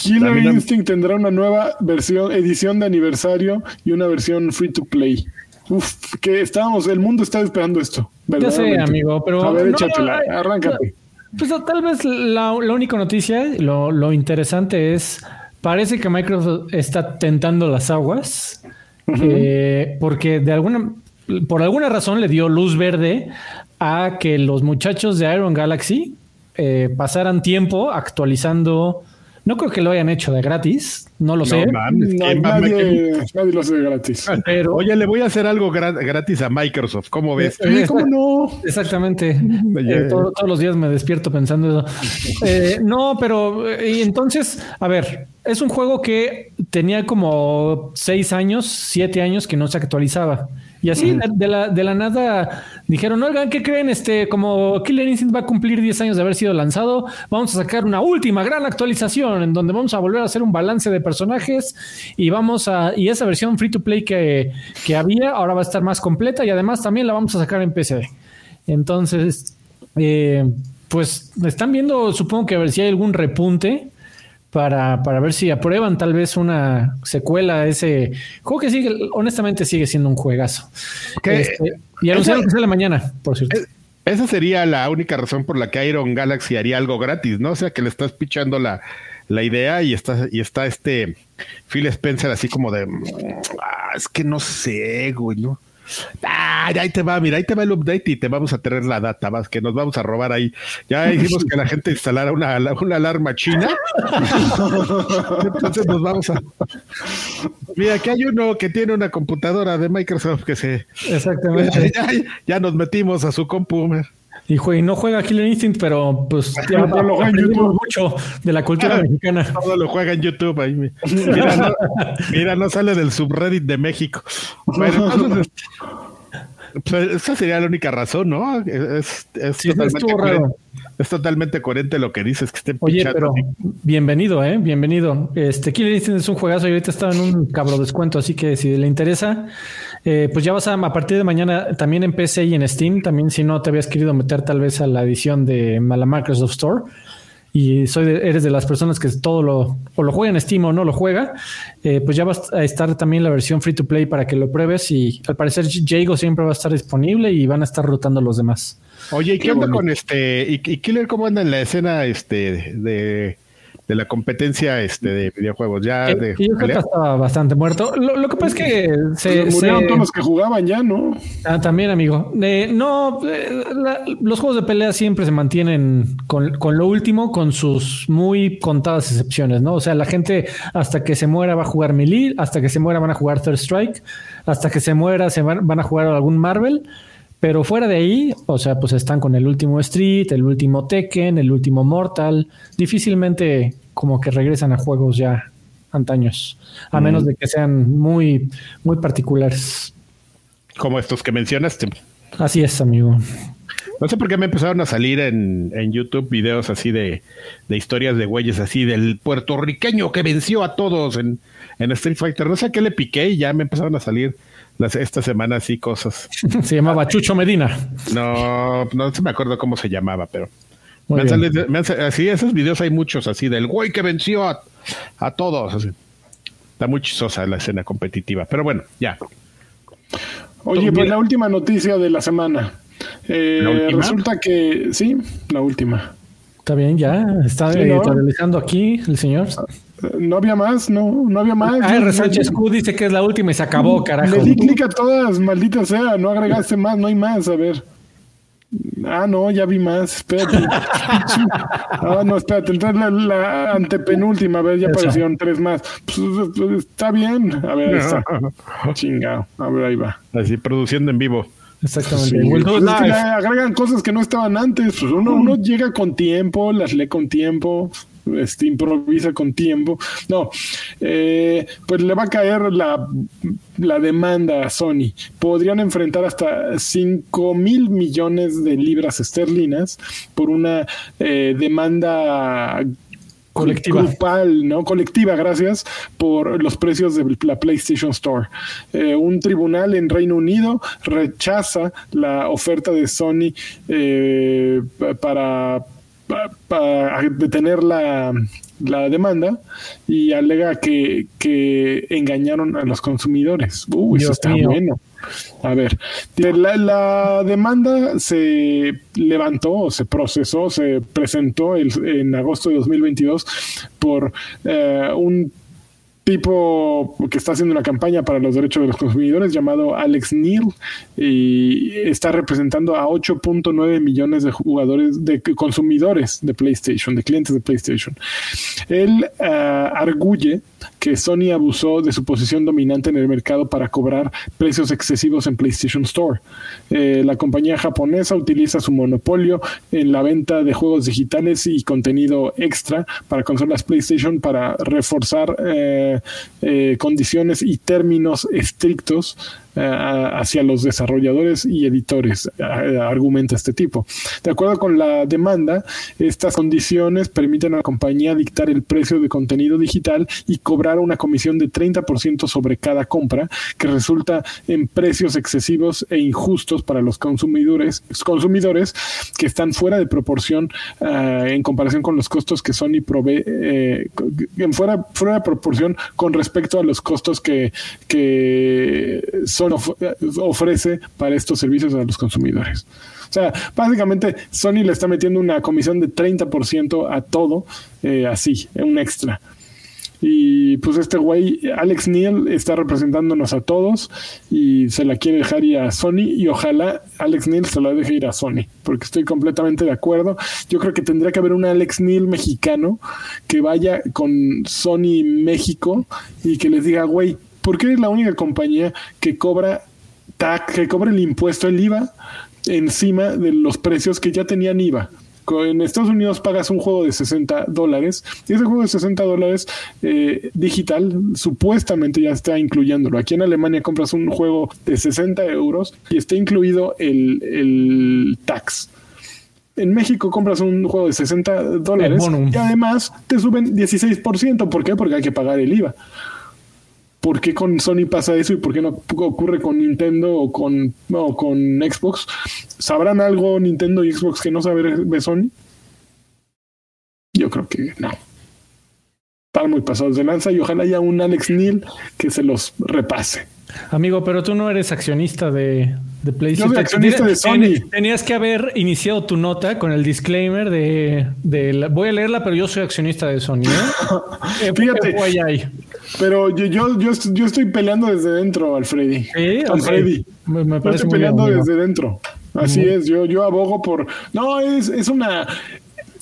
S2: Killer Instinct tendrá una nueva versión, edición de aniversario y una versión free to play. Uf, que estábamos, el mundo está esperando esto.
S3: Ya sé, amigo, pero.
S2: A ver, échatela, arráncate.
S3: Pues tal vez la, única noticia, lo, interesante es, parece que Microsoft está tentando las aguas, eh, porque de alguna, por alguna razón le dio luz verde a que los muchachos de Iron Galaxy eh, pasaran tiempo actualizando. No creo que lo hayan hecho de gratis, no lo sé.
S2: nadie, lo hace de gratis.
S1: Pero, Oye, le voy a hacer algo gratis a Microsoft, ¿cómo ves?
S2: ¿Cómo no?
S3: Exactamente. [laughs] Eh, todos los días me despierto pensando eso. [laughs] Eh, no, pero y entonces, a ver, es un juego que tenía como seis años, siete años que no se actualizaba. Y así de, de la, de la nada dijeron, oigan, ¿qué creen? Este, como Killer Instinct va a cumplir 10 años de haber sido lanzado, vamos a sacar una última gran actualización en donde vamos a volver a hacer un balance de personajes y vamos a, y esa versión free to play que, que había ahora va a estar más completa y además también la vamos a sacar en PC. Entonces, eh, pues están viendo, supongo que a ver si hay algún repunte para, para ver si aprueban tal vez una secuela a ese juego que sigue, honestamente sigue siendo un juegazo.
S1: Que-
S3: Este, y anunciaron que sale mañana, por cierto.
S1: Es- Esa sería la única razón por la que Iron Galaxy haría algo gratis, ¿no? O sea, que le estás pichando la, la idea y está, y está este Phil Spencer así como de, "Mm, ah, es que no sé, güey, ¿no? Ah, ya ahí te va, mira, ahí te va el update y te vamos a tener la data, vas, que nos vamos a robar ahí. Ya hicimos que la gente instalara una, una alarma china. [laughs] Entonces nos vamos a... Mira, aquí hay uno que tiene una computadora de Microsoft que se...
S3: Exactamente. [laughs]
S1: Ya, ya nos metimos a su compu.
S3: Y, jue- y no juega Killer Instinct, pero pues [laughs]
S2: pero lo juega en YouTube.
S3: mucho de la cultura mexicana.
S1: Todo lo juega en YouTube ahí. mi- Mira, no, mira, no sale del subreddit de México. Bueno, [laughs] entonces, pues, esa sería la única razón, ¿no? Es, es
S3: Sí,
S1: totalmente coherente, es totalmente coherente lo que dices, que estén
S3: Oye, pero
S1: así.
S3: bienvenido, ¿eh? Bienvenido. Este Killer Instinct es un juegazo y ahorita está en un cabro descuento, así que si le interesa, eh, pues ya vas a, a partir de mañana también en PC y en Steam, también si no te habías querido meter tal vez a la edición de la Microsoft Store y soy de- eres de las personas que todo lo o lo juega en Steam o no lo juega, eh, pues ya va a estar también la versión free to play para que lo pruebes y al parecer Jago siempre va a estar disponible y van a estar rotando los demás.
S1: Oye, ¿y qué,
S3: Qué
S1: onda
S3: bonito.
S1: con este? ¿Y, y Killer cómo anda en la escena este de, de la competencia este de videojuegos? Ya
S3: Que-
S1: de
S3: que yo creo que estaba bastante muerto. Lo, lo que pasa es que se,
S2: Se murieron
S3: se-
S2: todos los que jugaban ya, ¿no?
S3: Ah, también, amigo. Eh, no, eh, la- los juegos de pelea siempre se mantienen con, con lo último, con sus muy contadas excepciones, ¿no? O sea, la gente hasta que se muera va a jugar Melee, hasta que se muera van a jugar Third Strike, hasta que se muera se van, van a jugar algún Marvel. Pero fuera de ahí, o sea, pues están con el último Street, el último Tekken, el último Mortal. Difícilmente como que regresan a juegos ya antaños, a menos de que sean muy, muy particulares.
S1: Como estos que mencionaste.
S3: Así es, amigo.
S1: No sé por qué me empezaron a salir en, en YouTube videos así de, de historias de güeyes así del puertorriqueño que venció a todos en, en Street Fighter. No sé a qué le piqué y ya me empezaron a salir las, esta semana así cosas.
S3: Se llamaba Chucho Medina.
S1: No, no se me acuerdo cómo se llamaba, pero me han salido- me han sal- así esos videos hay muchos así del güey que venció a, a todos. así. Está muy chistosa la escena competitiva, pero bueno, ya.
S2: Oye, pues la última noticia de la semana. Eh,
S1: ¿La última?
S2: Resulta que, sí, la última.
S3: Está bien, ya. Está
S2: Sí, ¿no?
S3: editorializando aquí el señor.
S2: No había más, no, no había más.
S3: Ah, R. Sánchez Q dice que es la última y se acabó, carajo.
S2: Le di clic a todas, maldita sea, no agregaste más, no hay más, a ver. Ah, no, ya vi más, espérate. [laughs] ah, no, espérate, entonces la, la antepenúltima, a ver, ya
S3: Eso.
S2: aparecieron tres más. Pues, pues, está bien, a ver, ahí está. [laughs] Chingado, a ver, ahí va.
S1: Así produciendo en vivo.
S3: Exactamente.
S2: Sí, pues es que le agregan cosas que no estaban antes. Pues uno, uno llega con tiempo, las lee con tiempo, este, improvisa con tiempo. No, eh, pues le va a caer la, la demanda a Sony. Podrían enfrentar hasta 5 mil millones de libras esterlinas por una eh, demanda
S3: Colectiva.
S2: grupal, ¿no? Colectiva, gracias, por los precios de la PlayStation Store. Eh, un tribunal en Reino Unido rechaza la oferta de Sony eh, pa- para, pa- para detener la, la demanda y alega que, que engañaron a los consumidores. Uy, eso está
S3: mío.
S2: bueno. A ver, la, la demanda se levantó, se procesó, se presentó el- en agosto de 2022 por eh, un tipo que está haciendo una campaña para los derechos de los consumidores llamado Alex Neal y está representando a 8.9 millones de jugadores, de consumidores de PlayStation, de clientes de PlayStation. Él ah, arguye que Sony abusó de su posición dominante en el mercado para cobrar precios excesivos en PlayStation Store. Eh, la compañía japonesa utiliza su monopolio en la venta de juegos digitales y contenido extra para consolas PlayStation para reforzar eh, eh, condiciones y términos estrictos hacia los desarrolladores y editores, argumenta este tipo. De acuerdo con la demanda, estas condiciones permiten a la compañía dictar el precio de contenido digital y cobrar una comisión de 30% sobre cada compra, que resulta en precios excesivos e injustos para los consumidores, consumidores que están fuera de proporción en comparación con los costos que Sony provee, eh, fuera, fuera de proporción con respecto a los costos que, que Sony ofrece para estos servicios a los consumidores. O sea, básicamente Sony le está metiendo una comisión de 30% a todo, eh, así, un extra. Y pues este güey, Alex Neil, está representándonos a todos y se la quiere dejar ir a Sony y ojalá Alex Neil se la deje ir a Sony, porque estoy completamente de acuerdo. Yo creo que tendría que haber un Alex Neil mexicano que vaya con Sony México y que les diga, güey, ¿por qué es la única compañía que cobra que cobra el impuesto, el IVA, encima de los precios que ya tenían IVA? En Estados Unidos pagas un juego de 60 dólares y ese juego de 60 dólares eh, digital supuestamente ya está incluyéndolo. Aquí en Alemania compras un juego de 60 euros y está incluido el, el tax. En México compras un juego de 60 dólares y además te suben 16%. ¿Por qué? Porque hay que pagar el IVA. ¿Por qué con Sony pasa eso y por qué no ocurre con Nintendo o con, con Xbox? ¿Sabrán algo Nintendo y Xbox que no sabe de Sony? Yo creo que no. Están muy pasados de lanza y ojalá haya un Alex Neil que se los repase.
S3: Amigo, pero tú no eres accionista de, de
S2: PlayStation. Yo soy accionista de Sony.
S3: Tenías que haber iniciado tu nota con el disclaimer de, de voy a leerla, pero yo soy accionista de Sony. ¿eh? [laughs]
S2: Fíjate. Pero yo, yo, yo, estoy peleando desde dentro, Alfredi.
S3: Sí, Alfredi.
S2: Me, parece estoy peleando desde dentro. Así es, yo, yo abogo por. No, es, es una.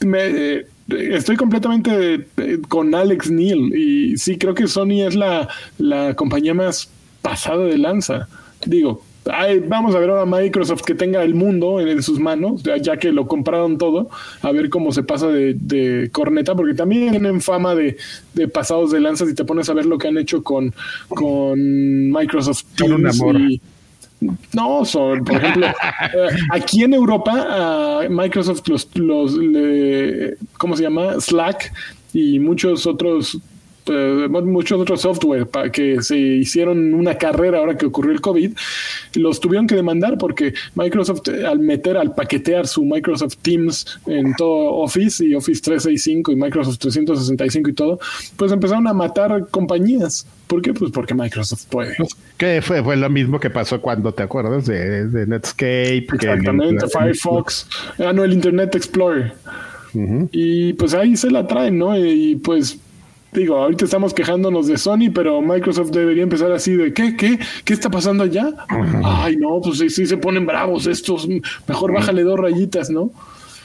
S2: Me, estoy completamente eh, con Alex Neil y sí creo que Sony es la, la compañía más pasada de lanza. Digo, vamos a ver ahora Microsoft que tenga el mundo en, sus manos, ya, que lo compraron todo, a ver cómo se pasa de, corneta, porque también tienen fama de, pasados de lanzas y te pones a ver lo que han hecho con, con Microsoft
S1: Teams y,
S2: no, son, por ejemplo, [laughs] eh, aquí en Europa, Microsoft los, los ¿cómo se llama? Slack y muchos otros eh, muchos otros software para que se hicieron una carrera ahora que ocurrió el COVID, los tuvieron que demandar porque Microsoft eh, al meter, al paquetear su Microsoft Teams en todo Office y Office 365 y Microsoft 365 y todo, pues empezaron a matar compañías. ¿Por qué? Pues porque Microsoft puede. Pues,
S1: que fue, fue lo mismo que pasó cuando te acuerdas de, Netscape.
S2: Exactamente, Firefox, ah, no, el Internet Explorer. Y pues ahí se la traen, ¿no? Y pues digo, ahorita estamos quejándonos de Sony, pero Microsoft debería empezar así de ¿qué? ¿Qué? ¿Qué está pasando allá? Ay, no, pues sí, sí, se ponen bravos estos. Mejor bájale dos rayitas, ¿no?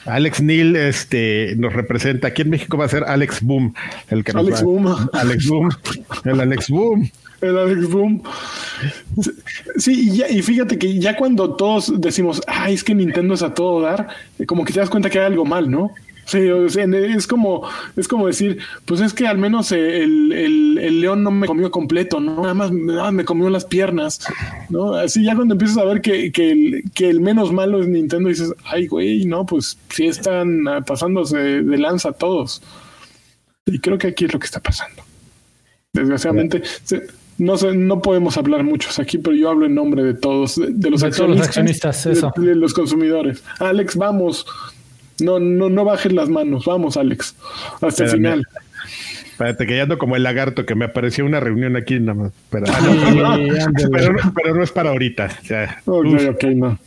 S1: Alex Neil este, nos representa. Aquí en México va a ser Alex Boom. El que
S2: Alex Boom.
S1: Alex Boom. El Alex Boom.
S2: El Alex Boom. Sí, y, y fíjate que ya cuando todos decimos, ay, es que Nintendo es a todo dar, como que te das cuenta que hay algo mal, ¿no? Sí, es como, es como decir, pues es que al menos el, el, león no me comió completo, ¿no? Nada más, me comió las piernas, ¿no? Así ya cuando empiezas a ver que, que, el, que el menos malo es Nintendo, dices, ay, güey, no, pues sí están pasándose de lanza todos. Y creo que aquí es lo que está pasando. Desgraciadamente, no sé, no podemos hablar muchos aquí, pero yo hablo en nombre de todos, de, los, accionistas, de los consumidores. Alex, vamos no, no, no bajes las manos. Vamos, Alex. Hasta el final.
S1: Espérate, que ya ando como el lagarto que me apareció una reunión aquí nada más. [laughs] Pero, pero, no es para ahorita.
S2: no.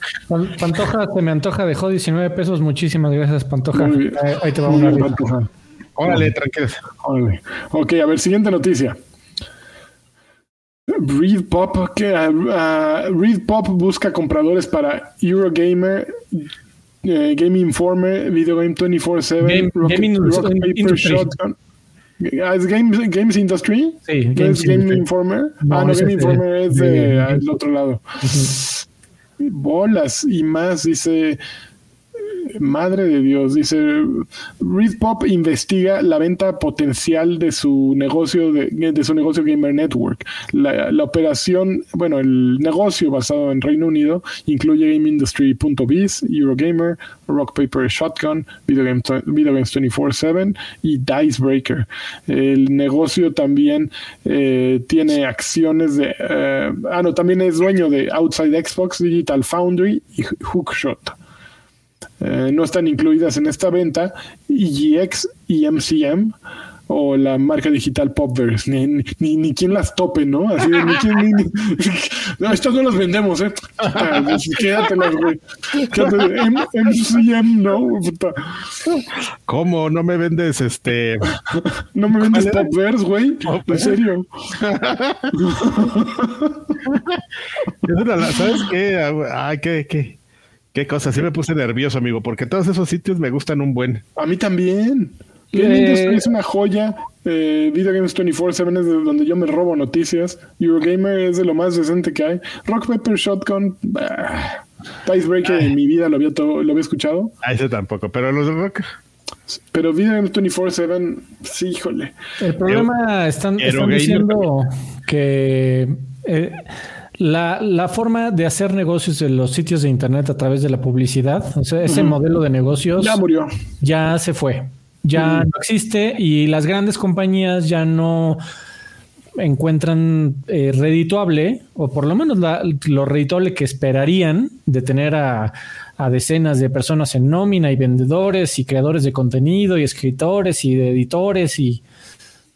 S3: Pantoja, se me antoja, dejó 19 pesos. Muchísimas gracias, Pantoja. Ahí, te vamos a ver.
S1: Órale, tranquilo.
S2: Órale. Ok, a ver, siguiente noticia. Reed Pop, que uh, Reed Pop busca compradores para Eurogamer eh, Game Informer, Video Game 24-7,
S3: Game, Rocket, Paper
S2: Shotgun. Ah, ¿Es Games, Games Industry?
S3: Sí,
S2: ¿No
S3: Games
S2: es Game
S3: Industry.
S2: Informer?
S3: No,
S2: ah, no, Game Informer es
S3: de-
S2: de,
S3: de-
S2: otro lado. Bolas y más, dice. Madre de Dios, dice Reed Pop investiga la venta potencial de su negocio de, su negocio Gamer Network. La, operación, bueno, el negocio basado en Reino Unido incluye GameIndustry.biz, Eurogamer, Rock Paper Shotgun, Video, Video Games 24/7 y Dicebreaker. El negocio también eh, tiene acciones de, eh, ah no, también es dueño de Outside Xbox, Digital Foundry y Hookshot. Eh, no están incluidas en esta venta EGX y MCM o la marca digital Popverse, ni, ni, ni, ni quien las tope, ¿no? Así de, ni quien, ni, [laughs] no, estas no las vendemos, ¿eh? Ah, pues, quédatelas, güey. MCM, ¿no? Puta.
S1: ¿Cómo no me vendes este?
S2: No me vendes. Popverse, güey. En serio. [laughs]
S1: ¿Sabes qué? Ay, qué, qué, qué cosa. Sí me puse nervioso, amigo, porque todos esos sitios me gustan un buen.
S2: A mí también. Game
S3: Eh,
S2: Industry es una joya. Eh, Video Games 24-7 es de donde yo me robo noticias. Eurogamer es de lo más decente que hay. Rock Paper Shotgun. bah. Icebreaker en mi vida lo había, to- lo había escuchado.
S1: A ese tampoco, pero los de rock.
S2: Pero Video Games 24-7, sí, híjole.
S3: El problema están, diciendo que eh, la, la forma de hacer negocios de los sitios de internet a través de la publicidad, o sea, ese modelo de negocios
S2: Ya murió.
S3: ya se fue, ya no existe y las grandes compañías ya no encuentran eh, redituable, o por lo menos la- lo redituable que esperarían de tener a, a decenas de personas en nómina y vendedores y creadores de contenido y escritores y de editores y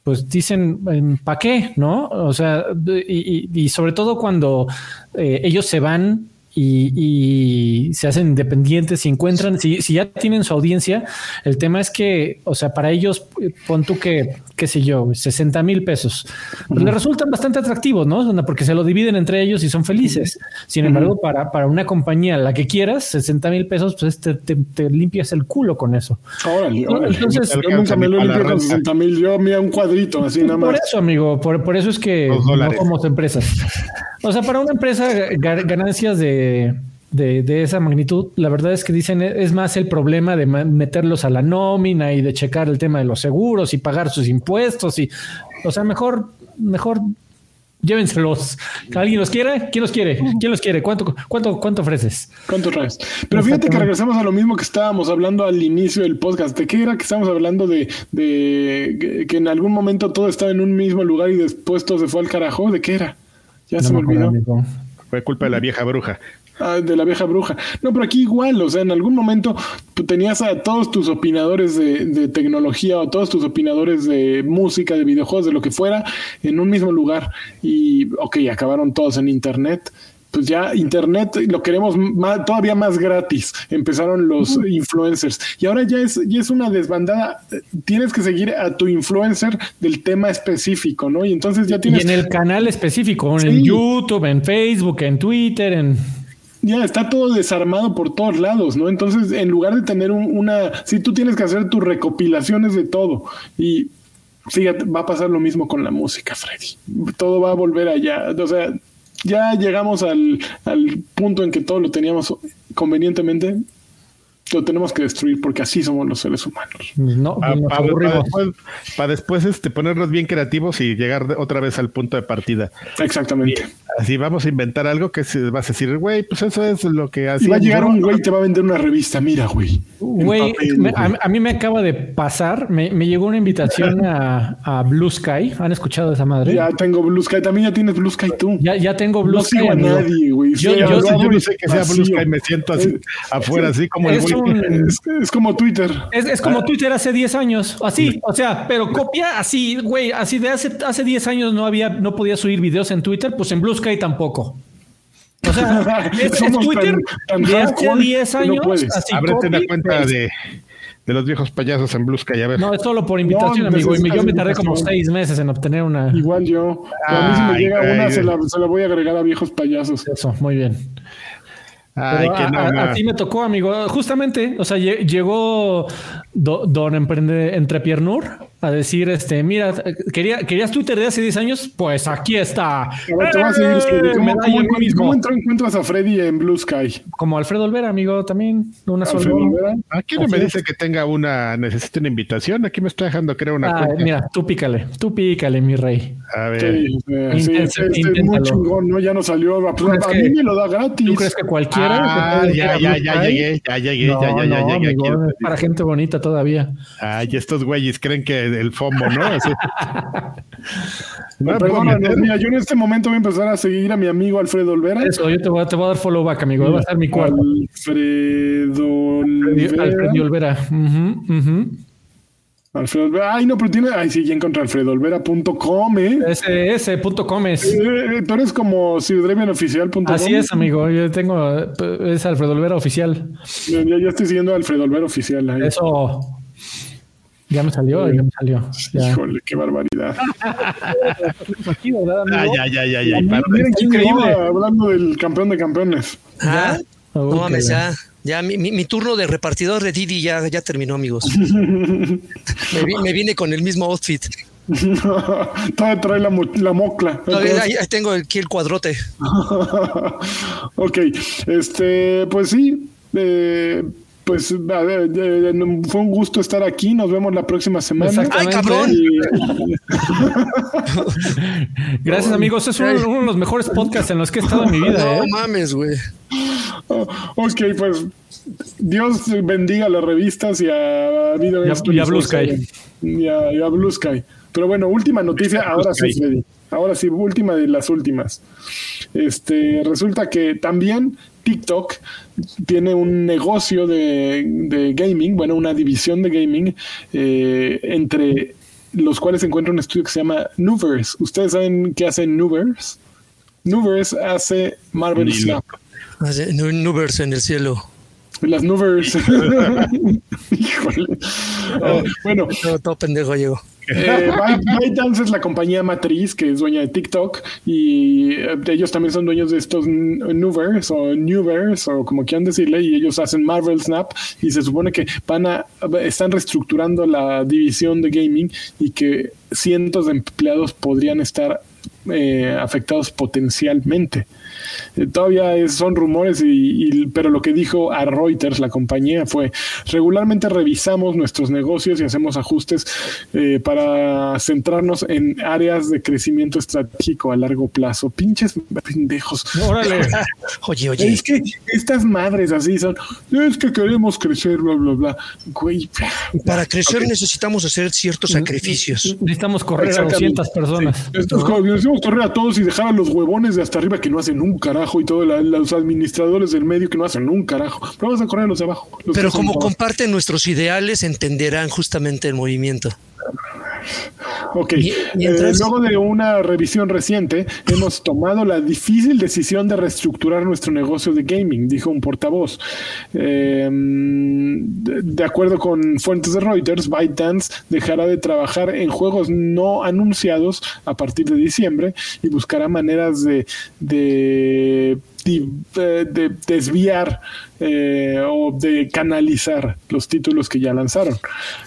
S3: pues dicen, ¿para qué? ¿No? O sea, y- y sobre todo cuando eh, ellos se van y, y se hacen independientes y encuentran, si, si ya tienen su audiencia, el tema es que, o sea, para ellos, pon tú que, qué sé yo, 60 mil pesos, pues les resultan bastante atractivos, ¿no? Porque se lo dividen entre ellos y son felices. Sin embargo, para, para una compañía, la que quieras, 60 mil pesos, pues te, te- te limpias el culo con eso.
S2: Órale, órale.
S3: Entonces,
S2: yo nunca me lo
S1: la
S2: con
S1: renta.
S2: 60 mil. Yo, mira, un cuadrito, así nada
S3: Por
S2: más.
S3: eso, amigo, por, por eso es que no somos empresas. O sea, para una empresa, ga- ganancias de, de, de esa magnitud, la verdad es que dicen e, es más el problema de meterlos a la nómina y de checar el tema de los seguros y pagar sus impuestos y, o sea, mejor, mejor llévenselos. ¿Alguien los quiere? ¿Quién los quiere? ¿Quién los quiere? ¿Cuánto, cuánto, cuánto ofreces?
S2: ¿Cuánto traes? Pero fíjate que regresamos a lo mismo que estábamos hablando al inicio del podcast. ¿De qué era que estábamos hablando de, de que en algún momento todo estaba en un mismo lugar y después todo se fue al carajo? ¿De qué era? Ya se me olvidó.
S3: amigo.
S1: Fue culpa de la vieja bruja.
S2: Ah, de la vieja bruja. No, pero aquí igual, o sea, en algún momento tú tenías a todos tus opinadores de, de tecnología o todos tus opinadores de música, de videojuegos, de lo que fuera, en un mismo lugar. Y, ok, acabaron todos en Internet. Pues ya Internet lo queremos más, todavía más gratis. Empezaron los influencers. Y ahora ya es, ya es una desbandada. Tienes que seguir a tu influencer del tema específico, ¿no? Y entonces ya
S3: Y
S2: tienes...
S3: en el canal específico, en
S2: Sí.
S3: YouTube, en Facebook, en Twitter, en...
S2: Ya está todo desarmado por todos lados, ¿no? Entonces, en lugar de tener un- una, si tú tienes que hacer tus recopilaciones de todo y fíjate, va a pasar lo mismo con la música, Freddy. Todo va a volver allá. O sea, ya llegamos al, al punto en que todo lo teníamos convenientemente, lo tenemos que destruir porque así somos los seres humanos.
S3: No,
S1: Para
S3: nos aburrimos.
S1: después, pa después, este, ponernos bien creativos y llegar de- otra vez al punto de partida.
S2: Exactamente.
S1: Así vamos a inventar algo que se- vas a decir, güey, pues eso es lo que.
S2: Y va a llegar un güey y te va a vender una revista, mira, güey.
S3: Güey, a, a mí me acaba de pasar, me, me llegó una invitación a, a Blue Sky. ¿Han escuchado de esa madre?
S2: Ya tengo Blue Sky, también ya tienes Blue Sky tú.
S3: Ya, ya tengo Blue
S2: no
S3: Sky.
S2: sigo a
S3: amigo.
S2: nadie, güey.
S3: Yo-
S2: Sí,
S3: yo-
S1: Yo, no sé que sea Blue. Sky, me siento así afuera, así como el güey.
S3: Un- [laughs]
S2: Es, es como Twitter.
S3: Es, es como Twitter hace 10 años, así, o sea, pero copia así, güey, así de hace, hace 10 años no había, no podía subir videos en Twitter, pues en Blue Sky tampoco. O sea, [laughs] es, es Twitter
S2: tan- tan
S3: de hace
S2: hardcore
S3: 10
S2: que no
S3: años,
S2: puedes.
S3: así
S1: Ábrete
S3: copy,
S1: cuenta de, de los viejos payasos en Blue Sky, a ver.
S3: No, es solo por invitación,
S2: No,
S3: amigo. Y yo me tardé como
S2: invitación.
S3: 6 meses en obtener una.
S2: Igual yo. Pero a mí si me
S1: Ay,
S2: llega una, se la, se la voy a agregar a viejos payasos.
S3: Eso, muy bien.
S1: Ay,
S3: a, a- ti me tocó, amigo. Justamente, o sea, lle- llegó do- Don Emprende Entrepiernur a decir, este, mira, quería, querías Twitter de hace 10 años, pues aquí está.
S2: A ver, a seguir.
S3: ¡Eh!
S2: ¿Cómo,
S3: a
S2: encuentras a Freddy en Blue Sky?
S3: Como Alfredo Olvera, amigo, también. Una sola.
S1: Aquí no me dice que tenga una, necesita una invitación. Aquí me está dejando crear una
S3: Ah,
S1: cuenta.
S3: mira, tú pícale, tú pícale, mi rey.
S1: A ver.
S2: Sí, sí,
S3: Inténtalo,
S2: este es muy
S3: inténtalo.
S2: chingón, ¿no? Ya no salió. A,
S3: crees
S2: a
S3: que-
S2: mí me lo da gratis.
S3: ¿Tú crees que cualquiera?
S1: Ah,
S3: que
S1: ya,
S3: a
S1: ya, ya llegué, ya llegué,
S3: No,
S1: ya, ya, ya llegué
S3: amigo,
S1: aquí.
S3: es para gente bonita todavía.
S1: Ay, estos güeyes creen que el FOMO, ¿no? Así. [laughs] No,
S2: Perdónanos, mira, yo en este momento voy a empezar a seguir a mi amigo Alfredo Olvera.
S3: Eso, yo te voy a, te voy a dar follow back, amigo. Va a ser mi cuarto.
S2: Alfredo Olvera.
S3: Alfredo Olvera.
S2: Alfredo Olvera. Ay, no, pero tiene. Ay, sí, ya encontré alfredoolvera.com, ¿eh?
S3: Ese punto comes.
S2: Eh, Tú eres como ciudadrevenoficial.com.
S3: Así es, amigo. Yo tengo, es Alfredo Olvera oficial.
S2: Ya, ya estoy siguiendo a Alfredo Olvera oficial. ahí.
S3: Eso ya me salió, ya me salió. Ya.
S2: Híjole, qué barbaridad.
S3: Aquí, [laughs] ¿verdad,
S1: Ah, ya, ya, ya, ya.
S2: Miren quién
S3: increíble.
S2: llegó hablando del campeón de campeones.
S5: Ah,
S3: Oh,
S5: no mames,
S3: bien.
S5: ya. Ya mi, mi- mi turno de repartidor de Didi ya, ya terminó, amigos. [laughs] me, vi- me vine con el mismo outfit.
S2: Todavía trae la, mo- la mocla.
S5: Todavía ahí, ahí tengo aquí el cuadrote. [laughs]
S2: ok, este, pues sí, eh, pues a ver, fue un gusto estar aquí. Nos vemos la próxima semana.
S3: Exactamente.
S5: ¡Ay, cabrón!
S2: Y- [laughs]
S3: Gracias, amigos. Es uno, uno de los mejores podcasts en los que he estado en mi vida. [laughs]
S5: No
S3: ¿eh?
S5: mames, güey.
S2: oh, ok, pues Dios bendiga a las revistas y a Video
S3: Y y a Blue
S2: 24/7. Y a, y a Blue Sky. Pero bueno, última noticia, ahora sí,
S1: Sky.
S2: Freddy. Ahora sí, última de las últimas. Este, resulta que también TikTok tiene un negocio de, de gaming, bueno, una división de gaming, eh, entre los cuales se encuentra un estudio que se llama Nuverse. ¿Ustedes saben qué hace Nuverse? Nuverse hace Marvel Snap.
S5: Hace nu- Nubers en el cielo.
S2: Las Nuvers. [laughs] Híjole. Eh, bueno,
S5: Todo, todo pendejo llegó.
S2: eh, Byte- ByteDance es la compañía matriz que es dueña de TikTok y eh, ellos también son dueños de estos Nuvers o Newverse o como quieran decirle y ellos hacen Marvel Snap y se supone que van a están reestructurando la división de gaming y que cientos de empleados podrían estar eh, afectados potencialmente. Eh, todavía es- son rumores, y, y- pero lo que dijo a Reuters la compañía fue, regularmente revisamos nuestros negocios y hacemos ajustes eh, para centrarnos en áreas de crecimiento estratégico a largo plazo. Pinches pendejos.
S3: Órale. [laughs]
S5: Oye, oye.
S2: Es que estas madres así son, es que queremos crecer, bla, bla, bla. Güey,
S5: Para [laughs] crecer necesitamos hacer ciertos sacrificios.
S3: Necesitamos correr a
S2: Exactamente.
S3: 200 personas.
S2: Estos decimos correr a todos y dejar a los huevones de hasta arriba que no hacen un carajo y todos los administradores del medio que no hacen un carajo. Pero vamos a correr los de abajo. los
S5: Pero como comparten nuestros ideales, entenderán justamente el movimiento.
S2: Ok.
S5: Mientras-
S2: Eh, luego de una revisión reciente, hemos tomado la difícil decisión de reestructurar nuestro negocio de gaming, dijo un portavoz. Eh, de, de acuerdo con fuentes de Reuters, ByteDance dejará de trabajar en juegos no anunciados a partir de diciembre y buscará maneras de, de eh, de desviar eh, o de canalizar los títulos que ya lanzaron.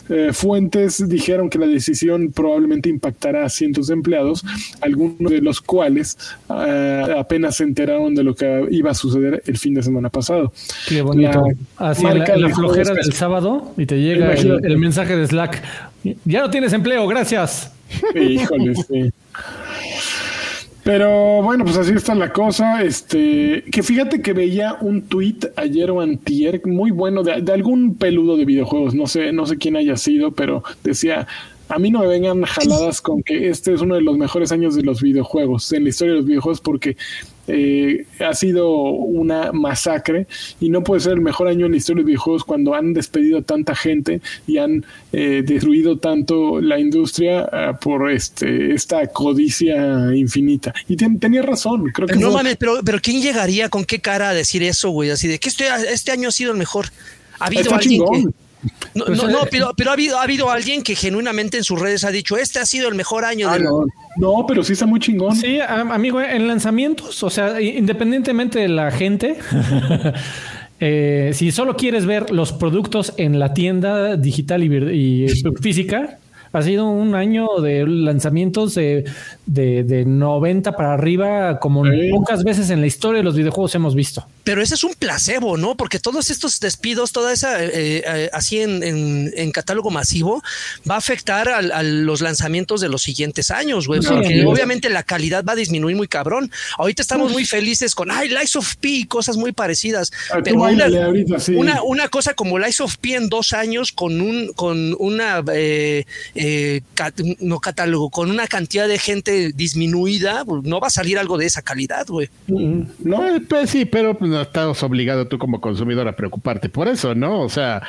S2: Eh, fuentes dijeron que la decisión probablemente impactará a cientos de empleados, algunos de los cuales eh, apenas se enteraron de lo que iba a suceder el fin de semana pasado.
S3: Qué bonito.
S2: La
S3: la, flojera del sábado y te llega el, el mensaje de Slack. Ya no tienes empleo, gracias.
S2: Híjole, sí. Pero bueno, pues así está la cosa. Este, que fíjate que veía un tweet ayer o antier muy bueno de, de algún peludo de videojuegos. No sé, no sé quién haya sido, pero decía. A mí no me vengan jaladas con que este es uno de los mejores años de los videojuegos, en la historia de los videojuegos, porque eh, ha sido una masacre y no puede ser el mejor año en la historia de videojuegos cuando han despedido a tanta gente y han eh, destruido tanto la industria ah, por este esta codicia infinita. Y ten- tenía razón, creo que
S5: No
S2: fue-
S5: mames, pero, pero ¿quién llegaría con qué cara a decir eso, güey? Así de que este, este año ha sido el mejor. Ha habido
S2: Está
S5: alguien
S2: chingón.
S5: Que. No,
S3: Pues,
S5: no,
S3: eh,
S5: no, pero, pero ha, habido, ha habido alguien que genuinamente en sus redes ha dicho: Este ha sido el mejor año
S2: Ah,
S5: del.
S2: no, no, pero sí está muy chingón.
S3: Sí, am- amigo, en lanzamientos, o sea, independientemente de la gente, [laughs] eh, si solo quieres ver los productos en la tienda digital y, y física, Ha sido un año de lanzamientos de, de, de 90 para arriba, como
S2: Sí.
S3: pocas veces en la historia de los videojuegos hemos visto.
S5: Pero ese es un placebo, ¿no? Porque todos estos despidos, toda esa, eh, eh, así en, en- en catálogo masivo, va a afectar al- a, los lanzamientos de los siguientes años, güey. Porque obviamente la calidad va a disminuir muy cabrón. Ahorita estamos muy felices con, ay, Lies of P y cosas muy parecidas.
S2: Ah,
S5: Pero una,
S2: báilale ahorita, sí.
S5: una, una cosa como Lies of P en dos años con un con una eh, eh, no catálogo, con una cantidad de gente disminuida, pues, no va a salir algo de esa calidad, güey.
S2: Mm, No,
S1: Eh, pues sí, pero pues, no estás obligado tú como consumidor a preocuparte por eso, ¿no? O sea,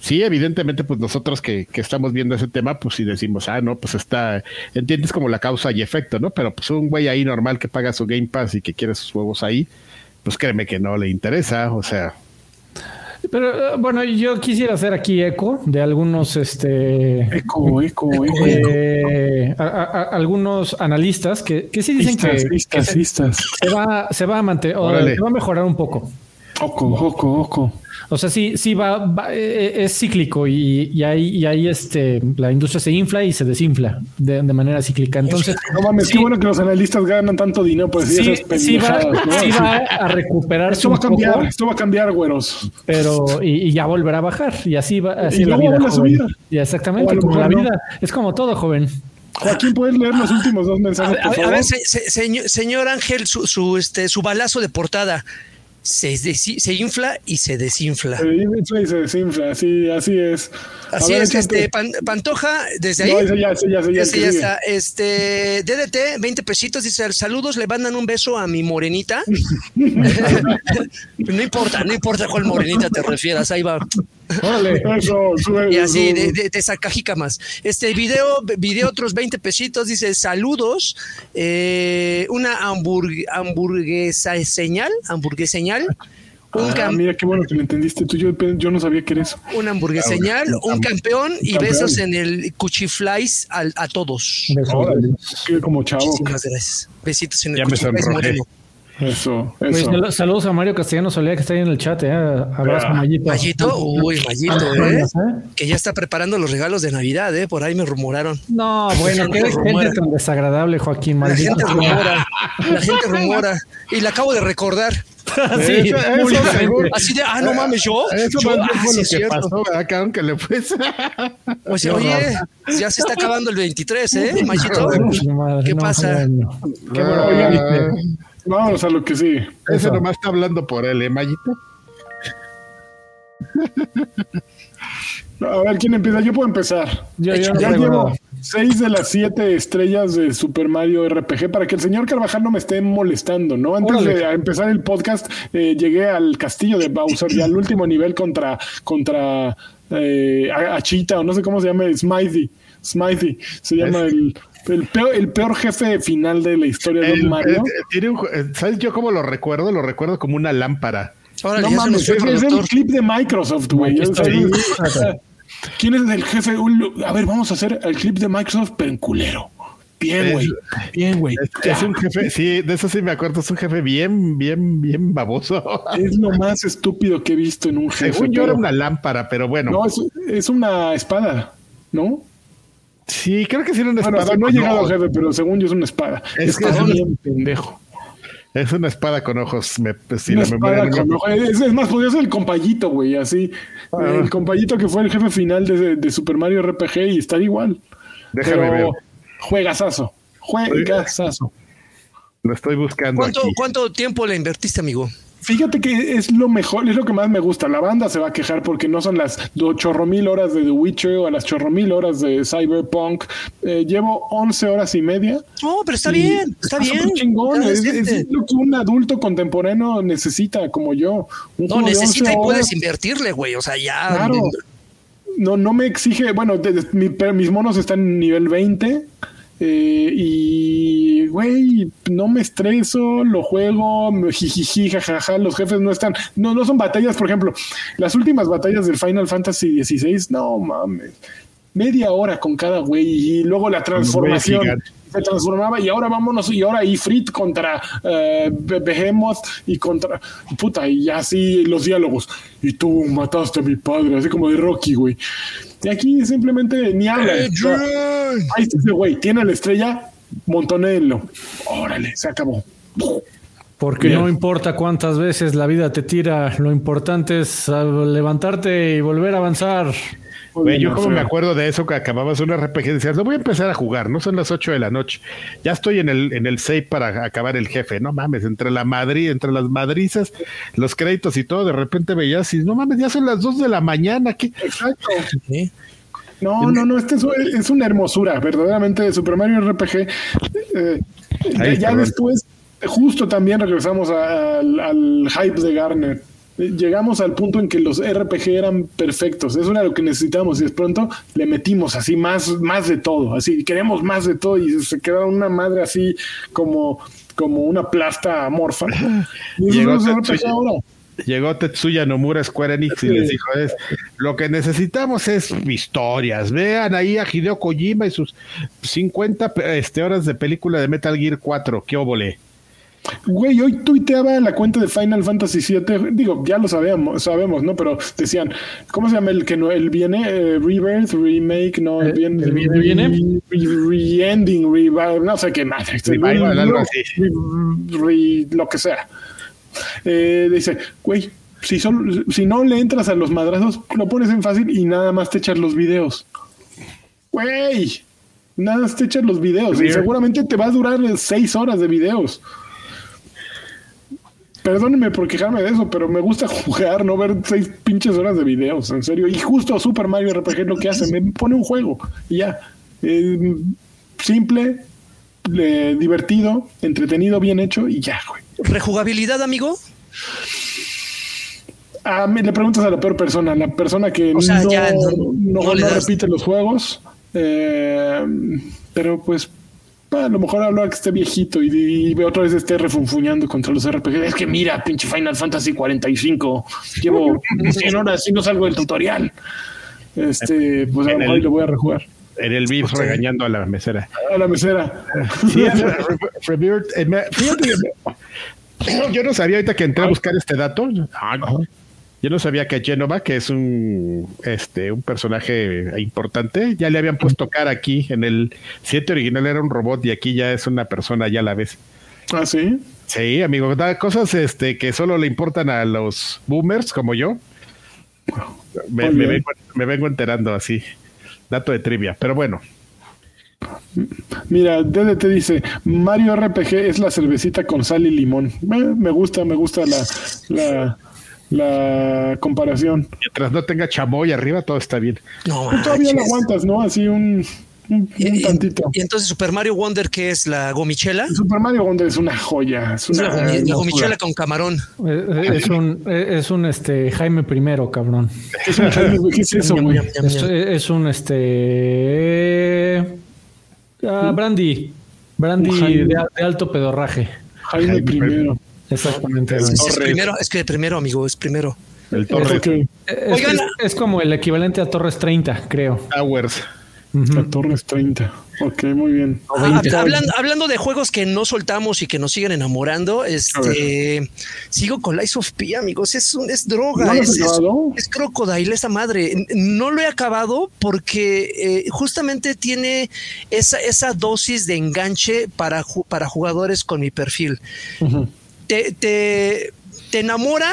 S1: sí, evidentemente, pues nosotros que, que estamos viendo ese tema, pues si decimos, ah, no, pues está, entiendes como la causa y efecto, ¿no? Pero pues un güey ahí normal que paga su Game Pass y que quiere sus juegos ahí, pues créeme que no le interesa, o sea,
S3: Pero eh, bueno, yo quisiera hacer aquí eco de algunos, este,
S2: eco, eco, eco.
S3: eh, a- a- a- algunos analistas que, que sí dicen que,
S2: Vistas,
S3: que
S2: vistas,
S3: se, se va, se va a mantener, se va a mejorar un poco.
S2: Oco, oco, oco.
S3: O sea, sí, sí va, va- eh, es cíclico y, y ahí, y ahí este, la industria se infla y se desinfla de, de manera cíclica. Entonces,
S2: No mames,
S3: sí,
S2: qué bueno que los analistas ganan tanto dinero por decir
S3: sí,
S2: esas
S3: sí va, sí va a recuperarse
S2: Esto va a cambiar,
S3: poco,
S2: esto va a cambiar, güeros.
S3: pero y, y ya volverá a bajar y así va así
S2: Y
S3: la
S2: luego
S3: vida,
S2: a subir.
S3: Y exactamente como la vida es como todo joven.
S2: Joaquín, ¿puedes leer los últimos dos
S5: A
S2: mensajes,
S5: ver, a
S2: por
S5: ver, a
S2: favor?
S5: ver, se- se- señor, señor Ángel, su, su, este, su balazo de portada se, infla y se desinfla.
S2: Se infla y se desinfla, así, así es.
S5: Así
S2: ver,
S5: es,
S2: échate.
S5: este Pan- Pantoja, desde ahí.
S2: No, ese ya, ese ya, ese ya,
S5: Ese ya está. Este, DDT, 20 pesitos, dice, saludos, le mandan un beso a mi morenita. [laughs] [laughs] no importa, no importa a cuál morenita te refieras, ahí va.
S3: Órale. [laughs]
S2: Eso, sube,
S5: Y así, de, de, de sacajícamas. Este video, video otros 20 pesitos, dice, saludos, eh, una hamburg- hamburguesa señal, hamburgueseñal, un,
S2: Ah, mira qué bueno que lo entendiste tú. Yo, yo no sabía que era eso.
S5: una hamburgueseñal, un campeón y
S2: campeón.
S5: besos en el cuchiflies al- a todos.
S2: Órale, qué como chavo.
S5: Muchísimas gracias. Besitos en el
S1: Ya me
S5: cuchiflies
S1: sonrojé.
S5: moreno.
S2: Eso,
S3: Pues,
S2: eso.
S3: sal- saludos a Mario Castellano Solía que está ahí en el chat. Eh. Abrazo,
S2: Ah,
S3: Mayito.
S5: Mayito, uy, Mayito, ¿eh?
S3: ¿eh?
S5: Que ya está preparando los regalos de Navidad, ¿eh? Por ahí me rumoraron.
S3: No, bueno, [laughs] qué gente tan desagradable, Joaquín,
S5: La
S3: maldito.
S5: gente rumora, la [laughs] gente rumora. Y la acabo de recordar.
S3: sí,
S1: seguro.
S5: Así de, ah, no mames, yo.
S1: eso
S5: yo ah,
S1: fue
S5: sí
S1: lo
S5: es
S1: que
S5: cierto.
S1: pasó, ¿verdad, cabrón? Que le
S5: O sea, oye, ya se está acabando el 23, ¿eh, [laughs] Mayito? ¿Qué
S3: no,
S5: pasa?
S1: Qué
S3: bueno,
S1: bueno.
S2: Vámonos a lo que sigue.
S1: Ese
S3: Eso.
S1: nomás está hablando por él, ¿eh, Mayito?
S2: A ver, ¿quién empieza? Yo puedo empezar.
S3: Yo- yo no
S2: ya llevo seis de las siete estrellas de Super Mario RPG para que el señor Carvajal no me esté molestando, ¿no? Antes
S3: Órale.
S2: de empezar el podcast, eh, llegué al castillo de Bowser y al último nivel contra, contra eh, Achita, o no sé cómo se llama, Smithy. Smithy, se llama el, el, peor, el peor jefe final de la historia de un Mario.
S1: tiene un eh, ¿Sabes yo cómo lo recuerdo? Lo recuerdo como una lámpara.
S5: Órale,
S2: No mames, es,
S5: el
S2: es el
S5: productor.
S2: clip de Microsoft, güey. ¿Quién es el jefe? A ver, vamos a hacer el clip de Microsoft, pero en culero. Bien, güey. Bien, güey.
S1: Es, es un jefe, sí, de eso sí me acuerdo, es un jefe bien, bien, bien baboso.
S2: Es lo más estúpido que he visto en un jefe.
S1: Según yo era una lámpara, pero bueno.
S2: No, es, es una espada, ¿no?
S1: Sí, creo que sí era una
S2: Bueno,
S1: espada.
S2: no he llegado a
S1: ojos.
S2: jefe, pero según yo es una espada.
S1: Es
S2: Es,
S1: que es
S2: bien pendejo.
S1: Es una espada con ojos. Me,
S2: una
S1: la memoria
S2: espada
S1: no me-
S2: con ojo. Es, es más, podría ser el compayito, güey, así.
S1: Ah.
S2: El compayito que fue el jefe final de, de Super Mario RPG y está igual.
S1: Déjame ver.
S2: Juegazazo. Juegazazo.
S1: Lo estoy buscando
S5: ¿Cuánto,
S1: aquí.
S5: ¿Cuánto tiempo le invertiste, amigo?
S2: Fíjate que es lo mejor, es lo que más me gusta. La banda se va a quejar porque no son las chorro mil horas de The Witcher o las chorro mil horas de Cyberpunk. Eh, llevo 11 horas y media.
S5: No, pero está bien, está bien.
S2: chingón.
S5: Está
S2: Es, es lo que un adulto contemporáneo necesita, como yo. Un
S5: No,
S2: juego de 11
S5: necesita y
S2: horas.
S5: puedes invertirle, güey. O sea, ya.
S2: Claro. No, no me exige. Bueno, de- de- mi- pero mis monos están en nivel 20. Eh, y, güey, no me estreso, lo juego, me [laughs] jijiji, jajaja, los jefes no están, no, no son batallas, por ejemplo, las últimas batallas del Final Fantasy XVI, no mames, media hora con cada güey y luego la transformación. Se transformaba y ahora vámonos y ahora Ifrit contra eh, Be- Behemoth y contra puta y así los diálogos. Y tú mataste a mi padre así como de Rocky güey. Y aquí simplemente ni habla. Ahí está ese güey tiene la estrella montonéenlo órale se acabó.
S3: Porque
S2: Bien.
S3: no importa cuántas veces la vida te tira, lo importante es ah, levantarte y volver a avanzar.
S1: Güey, yo como me acuerdo de eso que acababas un RPG y decías, no voy a empezar a jugar, no son las 8 de la noche. Ya estoy en el, en el save para acabar el jefe. No mames, entre la Madrid, entre las madrizas, los créditos y todo, de repente veías y no mames, ya son las 2 de la mañana. ¿qué?
S2: exacto. No, no, no, este es, es una hermosura, verdaderamente Super Mario RPG. eh, ya-
S1: Ahí,
S2: ya después, justo también regresamos a- al, al hype de Garner. Llegamos al punto en que los RPG eran perfectos, eso era lo que necesitábamos y de pronto le metimos así más, más de todo, así queremos más de todo y se queda una madre así como, como una plasta amorfa. [laughs] Y
S1: Llegó Tetsuya.
S2: Ahora.
S1: Llegó Tetsuya Nomura Square Enix y les dijo, es, lo que necesitamos es historias. Vean ahí a Hideo Kojima y sus 50 pe- este, horas de película de Metal Gear 4. ¿Qué óvole?
S2: Güey, hoy tuiteaba la cuenta de Final Fantasy VII. Digo, ya lo sabemos, sabemos, ¿no? Pero decían, ¿cómo se llama el que no? El viene, eh, Rebirth, Remake, no, el
S3: ¿El-
S2: viene,
S3: el viene, viene?
S2: Re- Re-ending, revival, no sé qué más.
S1: Revival, algo así.
S2: Re- re- lo que sea. Eh, dice, güey, si, solo- si no le entras a los madrazos, lo pones en fácil y nada más te echas los videos. Güey, nada más te echas los videos. Y seguramente te va a durar seis horas de videos. Perdónenme por quejarme de eso, pero me gusta [laughs] jugar, no ver seis pinches horas de videos, en serio. Y justo Super Mario RPG es lo que hace, me pone un juego y ya. Eh, simple, eh, divertido, entretenido, bien hecho y ya, güey.
S5: ¿Rejugabilidad, amigo?
S2: A mí le preguntas a la peor persona, la persona que
S5: O sea,
S2: no, repite los juegos, eh, pero pues a lo mejor hablar que esté viejito y, y ve otra vez esté refunfuñando contra los RPG. Es que mira, pinche Final Fantasy 45, llevo 100 horas y no salgo del tutorial. Este, pues a lo mejor lo voy a rejugar.
S1: En el beef regañando a la mesera.
S2: A la mesera. [laughs]
S1: Sí. Eh, fíjate [coughs] yo no sabía ahorita que entré a buscar este dato. Ah, Yo no sabía que Genova, que es un este un personaje importante, ya le habían puesto cara aquí. En el 7 original era un robot y aquí ya es una persona ya a la vez.
S2: Ah, sí.
S1: Sí, amigo, da cosas este que solo le importan a los boomers como yo. Me, me vengo, me vengo enterando así. Dato de trivia, pero bueno.
S2: Mira, DDT dice, Mario RPG es la cervecita con sal y limón. Eh, me gusta, me gusta la, la, la comparación.
S1: Mientras no tenga chamoy arriba, todo está bien.
S5: No,
S2: Tú todavía lo aguantas, ¿no? Así un, un,
S5: Y,
S2: un
S5: y-
S2: tantito.
S5: y entonces Super Mario Wonder, que es la gomichela?
S2: Super Mario Wonder es una joya. Es
S5: Es
S2: una,
S5: la, gomichela con camarón.
S3: Eh, eh, Es un, eh, es un este Jaime I, cabrón.
S2: Es un Jaime, güey, ¿Qué es eso, güey?
S3: Es, un este. ah, brandy. Brandy de alto pedorraje.
S2: Jaime
S1: Jaime
S2: primero.
S3: Exactamente.
S1: Es-
S5: primero, es que primero, amigo, es primero.
S1: El Torres
S3: Es,
S5: Oigan,
S3: es- es como el equivalente a Torres 30, creo.
S1: Towers.
S3: Ujú.
S2: La Torres 30. Ok, muy bien.
S5: Ah, hablando, hablando de juegos que no soltamos y que nos siguen enamorando, este sigo con Lies of P, amigos. Es un, es droga,
S2: ¿No lo has
S5: es, es,
S2: acabado?
S5: es crocodile esa madre. No lo he acabado porque eh, justamente tiene esa, esa dosis de enganche para, ju- para jugadores con mi perfil. Te, te, enamora,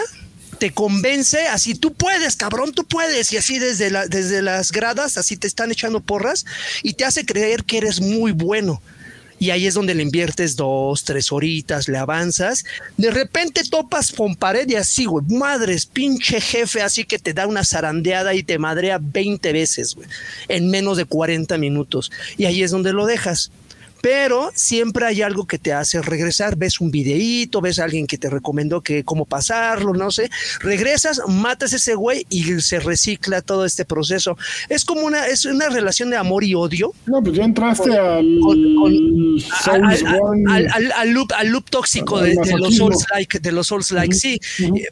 S5: te convence, así tú puedes, cabrón, tú puedes, y así desde, desde las gradas, así te están echando porras y te hace creer que eres muy bueno. Y ahí es donde le inviertes dos, tres horitas, le avanzas. De repente topas con pared y así, güey. Madres, pinche jefe, así que te da una zarandeada y te madrea 20 veces, güey. En menos de 40 minutos. Y ahí es donde lo dejas pero siempre hay algo que te hace regresar. Ves un videíto, ves a alguien que te recomendó que cómo pasarlo, no sé. Regresas, matas a ese güey y se recicla todo este proceso. Es como una, es una relación de amor y odio.
S2: No, pues ya entraste al
S5: con- con- Al, al- loop, al loop tóxico de, de los. Souls like, de los Souls like, sí.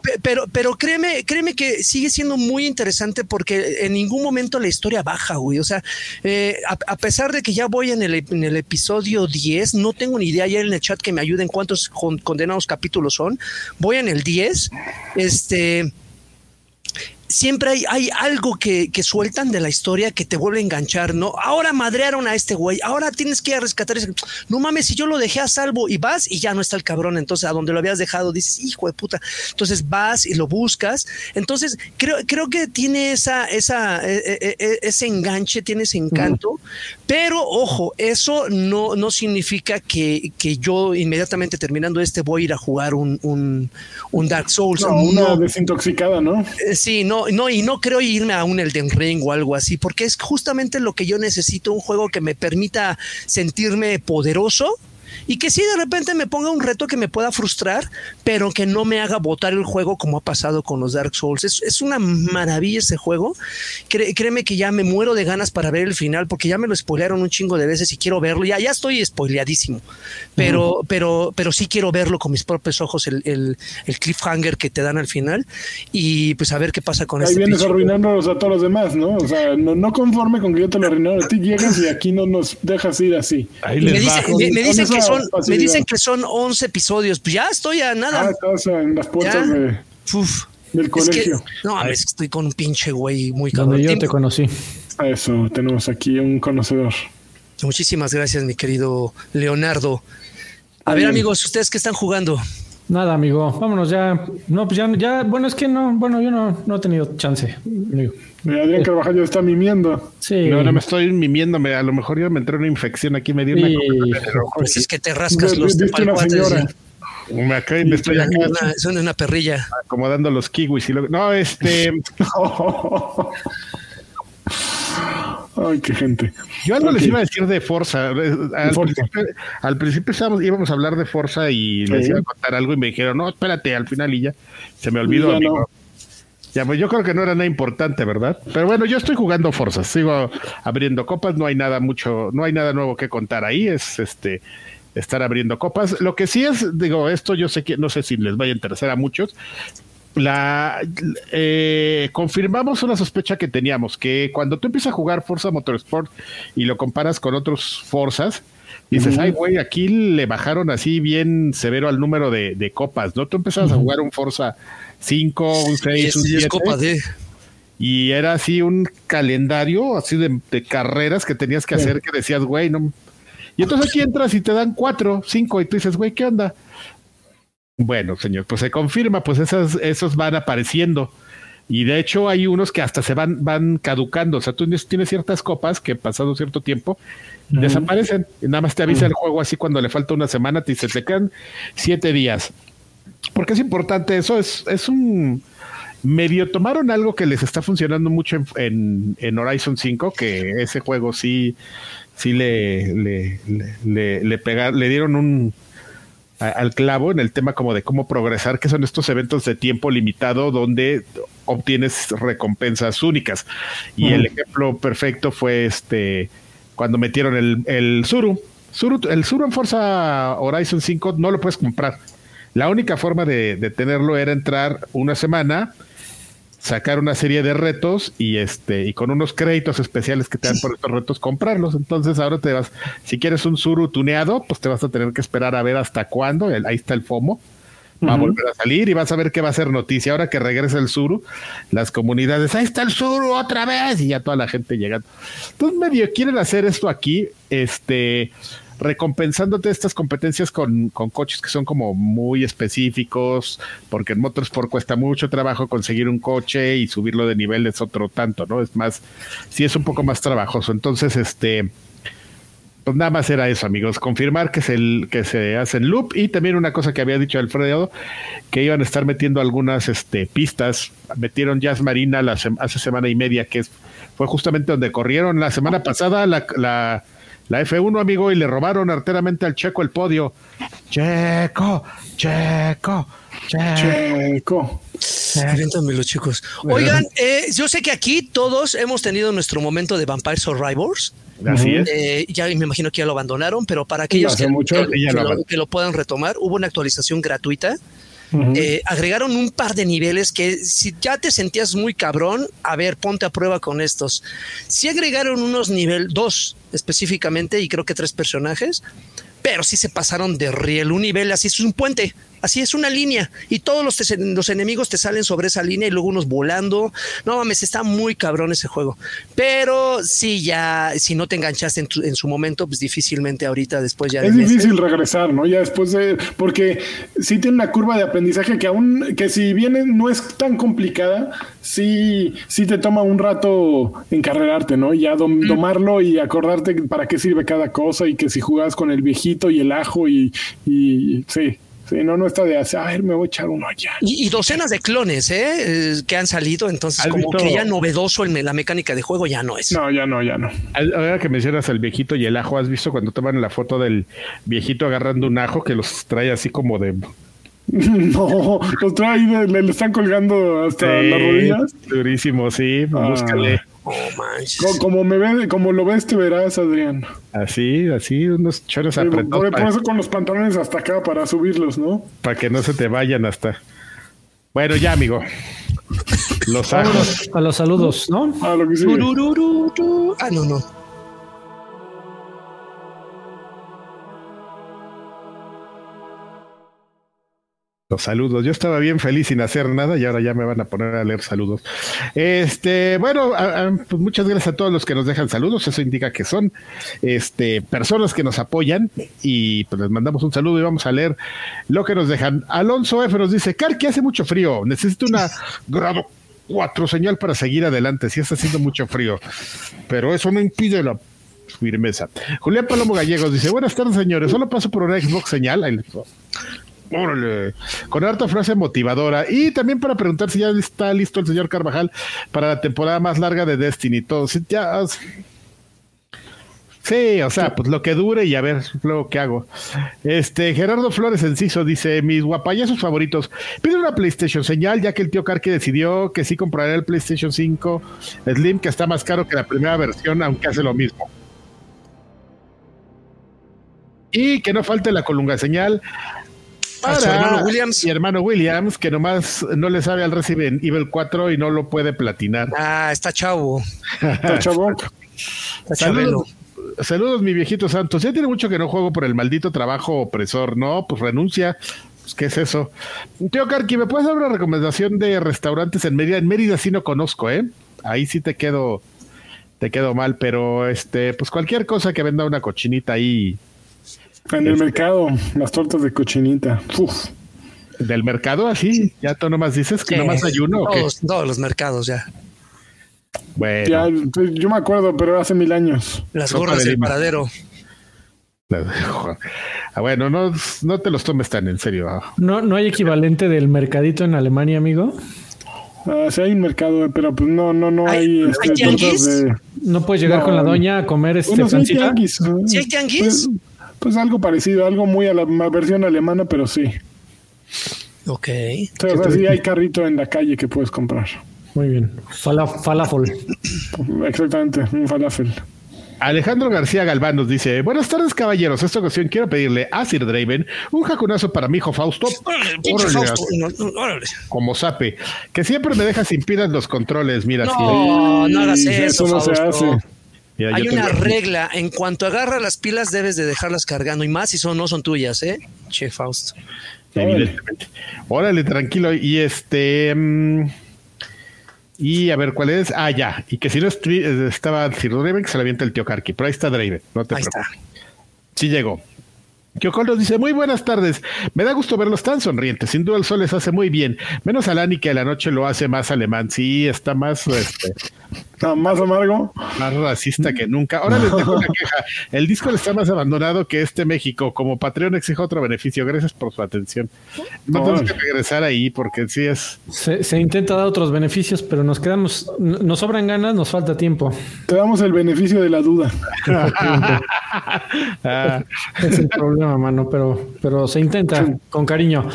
S5: Pe- Pero, pero créeme, créeme que sigue siendo muy interesante porque en ningún momento la historia baja, güey. O sea, eh, a, a pesar de que ya voy en el, en el episodio episodio 10, no tengo ni idea, ya en el chat que me ayuden cuántos con- condenados capítulos son. Voy en el 10. Este siempre hay, hay algo que, que sueltan de la historia que te vuelve a enganchar, ¿no? Ahora madrearon a este güey, ahora tienes que ir a rescatar ese. No mames, si yo lo dejé a salvo y vas y ya no está el cabrón, entonces a donde lo habías dejado dices, hijo de puta. Entonces vas y lo buscas. Entonces creo, creo que tiene esa, esa, e- e- e- ese enganche, tiene ese encanto, pero ojo, eso no, no significa que, que yo inmediatamente terminando este voy a ir a jugar un, un, un Dark Souls.
S2: No, una
S5: No.
S2: desintoxicada, ¿no?
S5: Eh, Sí, no, no, y no creo irme a un Elden Ring o algo así, porque es justamente lo que yo necesito, un juego que me permita sentirme poderoso y que sí de repente me ponga un reto que me pueda frustrar, pero que no me haga botar el juego como ha pasado con los Dark Souls. Es, es una maravilla ese juego. Cré- créeme que ya me muero de ganas para ver el final, porque ya me lo spoilearon un chingo de veces y quiero verlo. Ya, ya estoy spoileadísimo, pero, pero, pero sí quiero verlo con mis propios ojos, el, el, el cliffhanger que te dan al final, y pues a ver qué pasa con
S2: Ahí
S5: este
S2: vienes arruinándolos a todos los demás, ¿no? O sea, no, no conforme con que yo te lo arruinaron a ti, llegas y aquí no nos dejas ir así.
S1: Ahí
S5: me,
S1: les
S5: dice- me- me
S2: con
S5: dicen
S2: esa
S5: que son, me dicen que son 11 episodios. Pues ya estoy a
S2: Ah,
S5: nada.
S2: estás en las puertas
S5: Ya.
S2: de,
S5: Uf.
S2: del
S5: Es que,
S2: colegio.
S5: no, mames, estoy con un pinche güey muy cabrón.
S3: Donde yo te conocí.
S2: Eso, tenemos aquí un conocedor.
S5: Muchísimas gracias, mi querido Leonardo. A ver,
S2: bien.
S5: amigos, ¿ustedes qué están jugando?
S3: Nada, amigo. Vámonos ya. No, pues ya, ya. Bueno, es que no. Bueno, yo no, no he tenido chance. amigo.
S2: Eh, Adrián Carvajal ya está mimiendo.
S3: Sí.
S1: No, no me estoy mimiéndome. A lo mejor ya me entró una infección aquí, me dio una
S3: Sí.
S5: Pues es que te rascas los
S2: Viste una
S5: tepalcuates,
S2: señora.
S5: ¿sí?
S1: Me acá y me estoy
S5: Son
S1: acá
S5: una, son una perrilla.
S1: acomodando los kiwis y luego. No, este. [laughs] [laughs] [laughs]
S2: Ay, qué gente.
S1: Yo algo les iba a decir de Forza. Al,
S2: Forza.
S1: principio, al principio estábamos- íbamos a hablar de Forza y les iba a contar algo y me dijeron, no, espérate, al final y ya. Se me olvidó,
S2: Ya
S1: amigo.
S2: no.
S1: Ya, pues yo creo que no era nada importante, ¿verdad? Pero bueno, yo estoy jugando Forza, sigo abriendo copas, no hay nada mucho, no hay nada nuevo que contar ahí, es este estar abriendo copas. Lo que sí es, digo, esto yo sé que no sé si les vaya a interesar a muchos. La eh, confirmamos una sospecha que teníamos, que cuando tú empiezas a jugar Forza Motorsport y lo comparas con otros Forzas, dices, ay, güey, aquí le bajaron así bien severo al número de, de copas, ¿no? Tú empezabas a jugar un Forza 5, un 6,
S5: Es,
S1: un
S5: y es
S1: 7,
S5: copa de.
S1: y era así un calendario así de, de carreras que tenías que hacer que decías, güey, no. Y entonces aquí entras y te dan cuatro, cinco, y tú dices, güey, ¿qué onda? Bueno, señor, pues se confirma, pues esas, esos van apareciendo. Y de hecho hay unos que hasta se van, van caducando. O sea, tú tienes- ciertas copas que pasado cierto tiempo desaparecen. Y nada más te avisa el juego así cuando le falta una semana, te dice, te quedan siete días. Porque es importante eso, es, es un medio tomaron algo que les está funcionando mucho en, en, en Horizon 5, que ese juego sí, sí le, le, le, le, le pega- le dieron un a- al clavo en el tema como de cómo progresar, que son estos eventos de tiempo limitado donde obtienes recompensas únicas. Y el ejemplo perfecto fue este cuando metieron el, el Zuru. Zuru. El Zuru en Forza Horizon 5 no lo puedes comprar. La única forma de, de tenerlo era entrar una semana, sacar una serie de retos y este y con unos créditos especiales que te dan por estos retos comprarlos. Entonces ahora te vas, si quieres un Zuru tuneado, pues te vas a tener que esperar a ver hasta cuándo. El- ahí está el FOMO. Va a volver a salir y vas a ver qué va a ser noticia. Ahora que regresa el Zuru, las comunidades, ahí está el Zuru otra vez, y ya toda la gente llegando. Entonces, medio quieren hacer esto aquí, este, recompensándote estas competencias con, con coches que son como muy específicos, porque en Motorsport cuesta mucho trabajo conseguir un coche y subirlo de nivel es otro tanto, ¿no? Es más, sí es un poco más trabajoso. Entonces, este, pues nada más era eso, amigos. Confirmar que se, que se hace en loop y también una cosa que había dicho Alfredo, que iban a estar metiendo algunas este, pistas. Metieron Jazz Marina la hace semana y media, que es- fue justamente donde corrieron la semana pasada la, la F1, amigo, y le robaron arteramente al Checo el podio. Checo, Checo, Checo.
S2: Checo.
S5: Chicos. Oigan, eh, yo sé que aquí todos hemos tenido nuestro momento de Vampire Survivors.
S1: Así es.
S5: Eh, ya me imagino que ya lo abandonaron, pero para aquellos que,
S2: mucho
S1: lo
S5: que lo puedan retomar, hubo una actualización gratuita eh, agregaron un par de niveles que si ya te sentías muy cabrón, a ver, ponte a prueba con estos. Sí agregaron unos nivel, dos específicamente, y creo que tres personajes, pero sí se pasaron de riel. Un nivel así es un puente, así es una línea, y todos los, te- los enemigos te salen sobre esa línea y luego unos volando. No mames, está muy cabrón ese juego. Pero sí, ya, si no te enganchaste en, tu- en su momento, pues difícilmente ahorita después ya.
S2: Es difícil regresar, ¿no? Ya después de. Porque sí tiene una curva de aprendizaje que aún. que si bien no es tan complicada, sí, sí te toma un rato encarrerarte, ¿no? Y ya dom- domarlo y acordarte para qué sirve cada cosa y que si jugas con el viejito y el ajo y. y sí. Sí, no, no está de hacer, a ver, me voy a echar uno ya.
S5: Y, y docenas de clones ¿eh? Eh, que han salido, entonces
S1: ¿Has
S5: como
S1: visto-
S5: que ya novedoso en la mecánica de juego ya no es.
S2: No, ya no, ya no.
S1: Ahora que mencionas al viejito y el ajo, ¿has visto cuando toman la foto del viejito agarrando un ajo que los trae así como de... [laughs]
S2: No, los trae le, le están colgando hasta
S1: Sí,
S2: las rodillas.
S1: Durísimo, sí,
S2: Ah.
S1: búscale.
S5: Oh,
S2: Como, me ve, como lo ves, te verás, Adrián.
S1: Así, así, unos chores
S2: Sí, por,
S1: apretados
S2: por eso con los pantalones hasta acá para subirlos, ¿no?
S1: para que no se te vayan hasta... Bueno, ya, amigo. Los ajos.
S3: A los saludos, ¿no?
S2: A lo que sigue.
S5: Ah, no, no.
S1: Los saludos. Yo estaba bien feliz sin hacer nada y ahora ya me van a poner a leer saludos. Este, bueno, pues muchas gracias a todos los que nos dejan saludos. Eso indica que son este personas que nos apoyan y pues les mandamos un saludo y vamos a leer lo que nos dejan. Alonso F nos dice, Car, que hace mucho frío. Necesito una grado 4 señal para seguir adelante. Sí está haciendo mucho frío, pero eso no impide la firmeza. Julián Palomo Gallegos dice, buenas tardes señores, solo paso por una Xbox señal. Con harta frase motivadora. Y también para preguntar si ya está listo el señor Carvajal para la temporada más larga de Destiny. Todo. Sí, ya. Sí, o sea, pues lo que dure y a ver luego qué hago. Este, Gerardo Flores Enciso dice: Mis guapayazos favoritos. Pide una PlayStation señal, ya que el tío Karki decidió que sí comprará el PlayStation 5 Slim, que está más caro que la primera versión, aunque hace lo mismo. Y que no falte la colunga señal
S5: A su hermano Williams.
S1: Mi hermano Williams, que nomás no le sabe al Resident Evil 4 y no lo puede platinar.
S5: Ah, está chavo.
S2: Está [laughs] chavo.
S5: Está.
S1: Saludos, saludos, mi viejito Santos. Ya tiene mucho que no juego por el maldito trabajo opresor, ¿no? Pues renuncia. Pues, ¿Qué es eso? Tío Karki, ¿me puedes dar una recomendación de restaurantes en Mérida? En Mérida sí no conozco, ¿eh? Ahí sí te quedo, te quedo mal, pero este, pues cualquier cosa que venda una cochinita ahí
S2: En el
S1: Este.
S2: mercado, las tortas de cochinita. Uf.
S1: del mercado, así, ya tú nomás dices que
S5: Sí.
S1: nomás hay uno o qué?
S5: Todos, todos los mercados ya.
S1: Bueno.
S2: Ya, pues, yo me acuerdo, pero hace mil años.
S5: Las gorras
S1: de
S5: del paradero.
S1: Ah, bueno, no, no te los tomes tan en serio.
S3: No, no hay equivalente del mercadito en Alemania, amigo.
S2: Ah, sí hay un mercado, pero pues no, no, no
S5: ¿Hay-
S2: hay,
S5: hay
S2: este, de.
S3: No puedes llegar
S2: No,
S3: con la doña a comer este
S2: Bueno, sí hay tianguis. ¿no?
S5: ¿Sí hay tianguis?
S2: Pues, pues algo parecido, algo muy a la versión alemana, pero sí.
S5: Ok.
S2: O sea, o sea, sí hay carrito en la calle que puedes comprar.
S3: Muy bien. Fala, falafel.
S2: Exactamente, un falafel.
S1: Alejandro García Galván nos dice: Buenas tardes, caballeros. Esta ocasión quiero pedirle a Sir Draven un jacunazo para mi hijo Fausto,
S5: Órale, Fausto. Órale.
S1: como sape, que siempre me deja sin pilas los controles. Mira.
S5: No, no hagas eso,
S2: eso no se
S5: Fausto.
S2: hace.
S1: Mira,
S5: Hay una
S1: tengo-
S5: regla. En cuanto agarra las pilas, debes de dejarlas cargando. Y más si son, no son tuyas, ¿eh? Che, Fausto.
S1: Evidentemente. Órale, tranquilo. Y este. mm, y a ver cuál es. Ah, ya. Y que si no estaba Sir Draven, que se le avienta el tío Karki. Pero ahí está Draven. No te
S5: Ahí
S1: preocupes.
S5: está.
S1: Sí llegó. Kyokol nos dice, muy buenas tardes. Me da gusto verlos tan sonrientes. Sin duda el sol les hace muy bien. Menos a Lani que a la noche lo hace más alemán. Sí, está más, este, [laughs]
S2: Ah, más amargo.
S1: más racista que nunca. Ahora les dejo una [laughs] queja. El disco está más abandonado que este México. Como Patreon exige otro beneficio. Gracias por su atención. No tenemos que regresar ahí porque sí es...
S3: Se, se intenta dar otros beneficios, pero nos quedamos, nos sobran ganas, nos falta tiempo.
S2: Te damos el beneficio de la duda. [laughs]
S1: Ah,
S3: Es el problema, mano, pero, pero se intenta con cariño.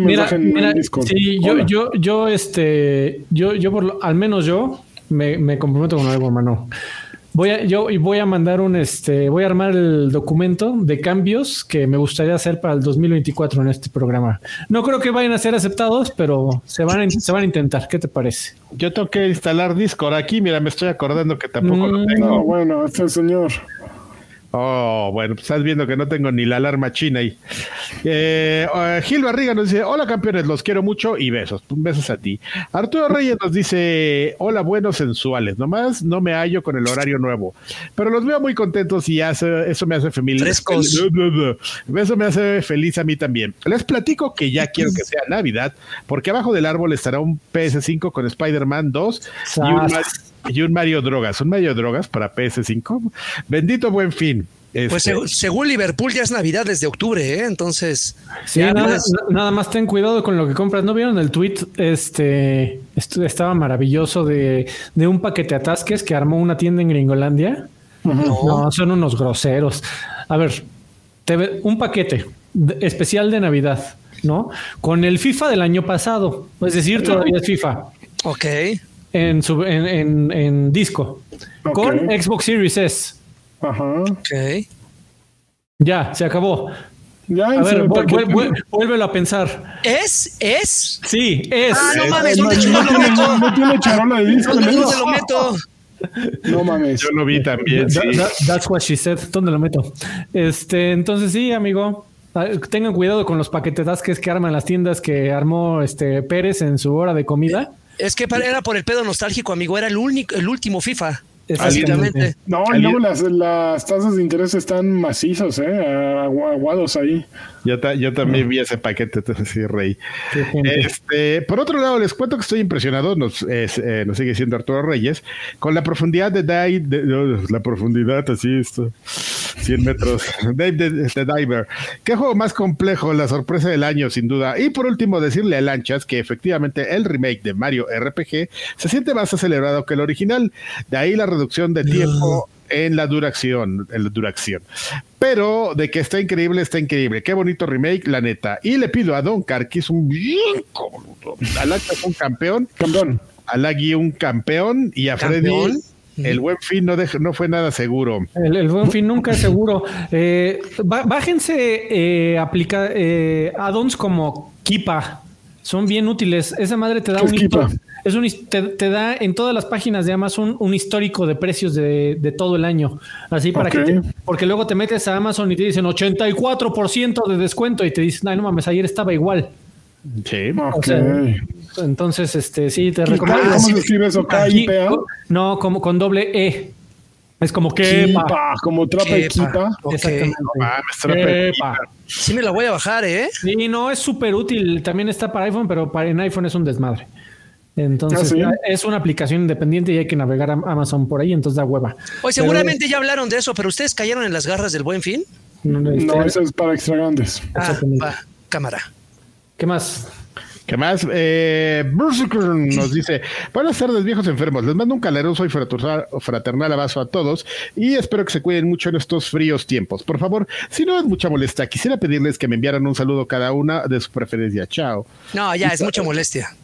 S3: Mira, sí, yo, yo, yo, este, yo, yo por lo- al menos yo me, me comprometo con algo, hermano. Voy a, yo y voy a mandar un este, voy a armar el documento de cambios que me gustaría hacer para el 2024 en este programa. No creo que vayan a ser aceptados, pero se van a, se van a intentar. ¿Qué te parece?
S1: Yo tengo que instalar Discord aquí. Mira, me estoy acordando que tampoco lo
S3: Mm,
S1: tengo.
S2: No, bueno, este señor.
S1: Oh, bueno, pues estás viendo que no tengo ni la alarma china ahí. Eh, eh, Gil Barriga nos dice, hola campeones, los quiero mucho y besos. Besos a ti. Arturo Reyes nos dice, hola buenos sensuales, nomás no me hallo con el horario nuevo, pero los veo muy contentos y hace- eso me hace feliz.
S5: Frescos. [laughs]
S1: Eso me hace feliz a mí también. Les platico que ya quiero que sea Navidad, porque abajo del árbol estará un PS5 con Spider-Man 2 y un, y un Mario Drogas. ¿Un Mario Drogas para PS5? Bendito buen fin.
S5: Pues
S1: Este,
S5: seg- según Liverpool ya es Navidad desde octubre, ¿eh? Entonces,
S3: Sí, nada,
S5: puedes-
S3: na- nada más ten cuidado con lo que compras. ¿No vieron el tweet? Este estaba maravilloso de, de un paquete atasques que armó una tienda en Gringolandia. No, son unos groseros. A ver, te ve- un paquete de- especial de Navidad, ¿no? Con el FIFA del año pasado. Es decir, todavía es FIFA
S5: ok.
S3: En, su, en, en- en disco. Con Xbox Series S.
S2: Ajá.
S5: Ok.
S3: Ya, se acabó.
S2: Ya,
S3: A ver, vuel-
S2: paquete-
S3: vuel- vuel- vuélvelo a pensar.
S5: ¿Es? ¿Es?
S3: Sí, es.
S5: Ah, no
S1: Es-
S5: mames,
S2: no,
S5: ¿dónde
S2: no
S5: chingados lo meto?
S2: no tiene charola de disco.
S5: ¿Dónde,
S2: ¿no?
S5: dónde lo meto?
S2: No mames.
S1: yo lo vi también.
S3: That-
S1: sí.
S3: that- that's what she said. ¿Dónde lo meto? Este, entonces sí, amigo. Ah, Tengan cuidado con los paquetasques que arman las tiendas que armó este Pérez en su hora de comida.
S5: Es que para- era por el pedo nostálgico, amigo. Era el único, el último FIFA.
S3: Exactamente.
S5: Básicamente.
S2: No, y luego las, las tasas de interés están macizos, ¿eh? Agu- Aguados ahí.
S1: Yo, ta- yo también vi ese paquete, entonces sí, rey. Este, por otro lado, les cuento que estoy impresionado, nos, es, eh, nos sigue diciendo Arturo Reyes, con la profundidad de Dave, de- la profundidad así, esto, 100 metros, Dave [laughs] de, de Diver. ¿Qué juego más complejo? La sorpresa del año, sin duda. Y por último, decirle a Lanchas que efectivamente el remake de Mario RPG se siente más acelerado que el original. De ahí la reducción de tiempo en la duración, en la duración. Pero de que está increíble, está increíble. Qué bonito remake, la neta. Y le pido a Don Carquis un bien cómodo. A Lanchas un campeón,
S2: Campeón.
S1: a Lagui un campeón y a Freddy el buen fin no, dej- no fue nada seguro.
S3: El, el buen fin nunca es seguro. Eh, bá- bájense eh, aplica, eh, add-ons como Kipa. Son bien útiles. Esa madre te da
S2: ¿Qué es
S3: un es un te, te da en todas las páginas de Amazon un histórico de precios de, de todo el año. Así para que te- porque luego te metes a Amazon y te dicen 84% de descuento y te dicen, ay, no mames, ayer estaba igual.
S1: Sí.
S2: Ok.
S3: sea, Entonces, este sí, te
S2: ¿Cómo,
S3: recomiendo.
S2: cómo se escribe eso? K-I-P-A.
S3: No, como con doble E. Es como que
S2: como trapa y
S5: Kepa.
S2: kipa.
S5: Ok.
S3: Exactamente.
S5: Sí me la voy a bajar, ¿eh?
S3: Sí, no, es súper útil. También está para iPhone, pero para en iPhone es un desmadre. Entonces,
S2: ¿Ah, sí?
S3: es una aplicación independiente y hay que navegar a Amazon por ahí, entonces da hueva.
S5: Hoy seguramente ya hablaron de eso, pero ustedes cayeron en las garras del buen fin.
S3: Pero, este,
S2: No, eso es para extra grandes.
S5: Ah, va, cámara.
S3: ¿Qué más?
S1: ¿Qué más? Eh, nos [laughs] dice: Buenas tardes, viejos enfermos. Les mando un caluroso y fraternal, abrazo a todos y espero que se cuiden mucho en estos fríos tiempos. Por favor, si no es mucha molestia, quisiera pedirles que me enviaran un saludo cada una de su preferencia. Chao.
S5: No, ya es mucha molestia.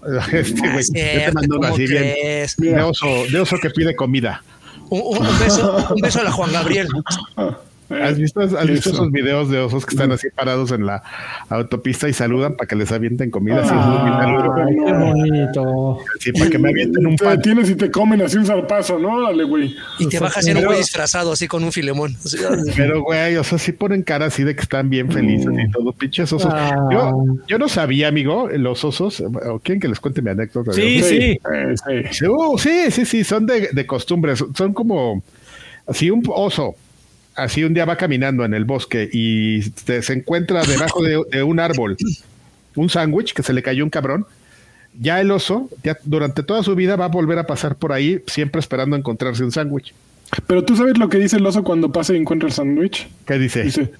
S5: [laughs]
S1: Este güey, te mando una
S5: ¿cómo
S1: así bien. De oso, de oso que pide comida.
S5: Un- un beso, un beso a la Juan Gabriel. [laughs]
S1: ¿Has visto, has visto
S2: Eso.
S1: esos videos de osos que están así parados en la autopista y saludan para que les avienten comida? Así, es muy caluroso.
S3: Ay, qué bonito.
S1: Sí, para que me avienten un
S2: Te
S1: pan.
S2: tienes y te comen así un zarpazo, ¿no? Dale, güey.
S5: Y te bajas en un güey disfrazado así con un filemón. Así, [laughs]
S1: Pero, güey, o sea, sí ponen cara así de que están bien felices y todo, pinches osos.
S3: Ah.
S1: Yo, yo no sabía, amigo, los osos, o quieren que les cuente mi anécdota.
S3: Sí,
S1: Yo-
S3: sí.
S2: Eh, sí.
S1: Sí, uh, sí, sí, sí, son de, de costumbres, son como, así un oso, así un día va caminando en el bosque y se encuentra debajo de, de un árbol un sándwich que se le cayó un cabrón. Ya el oso, ya durante toda su vida va a volver a pasar por ahí, siempre esperando encontrarse un sándwich.
S2: Pero tú sabes lo que dice el oso cuando pasa y encuentra el sándwich.
S1: ¿Qué dice?
S2: Dice,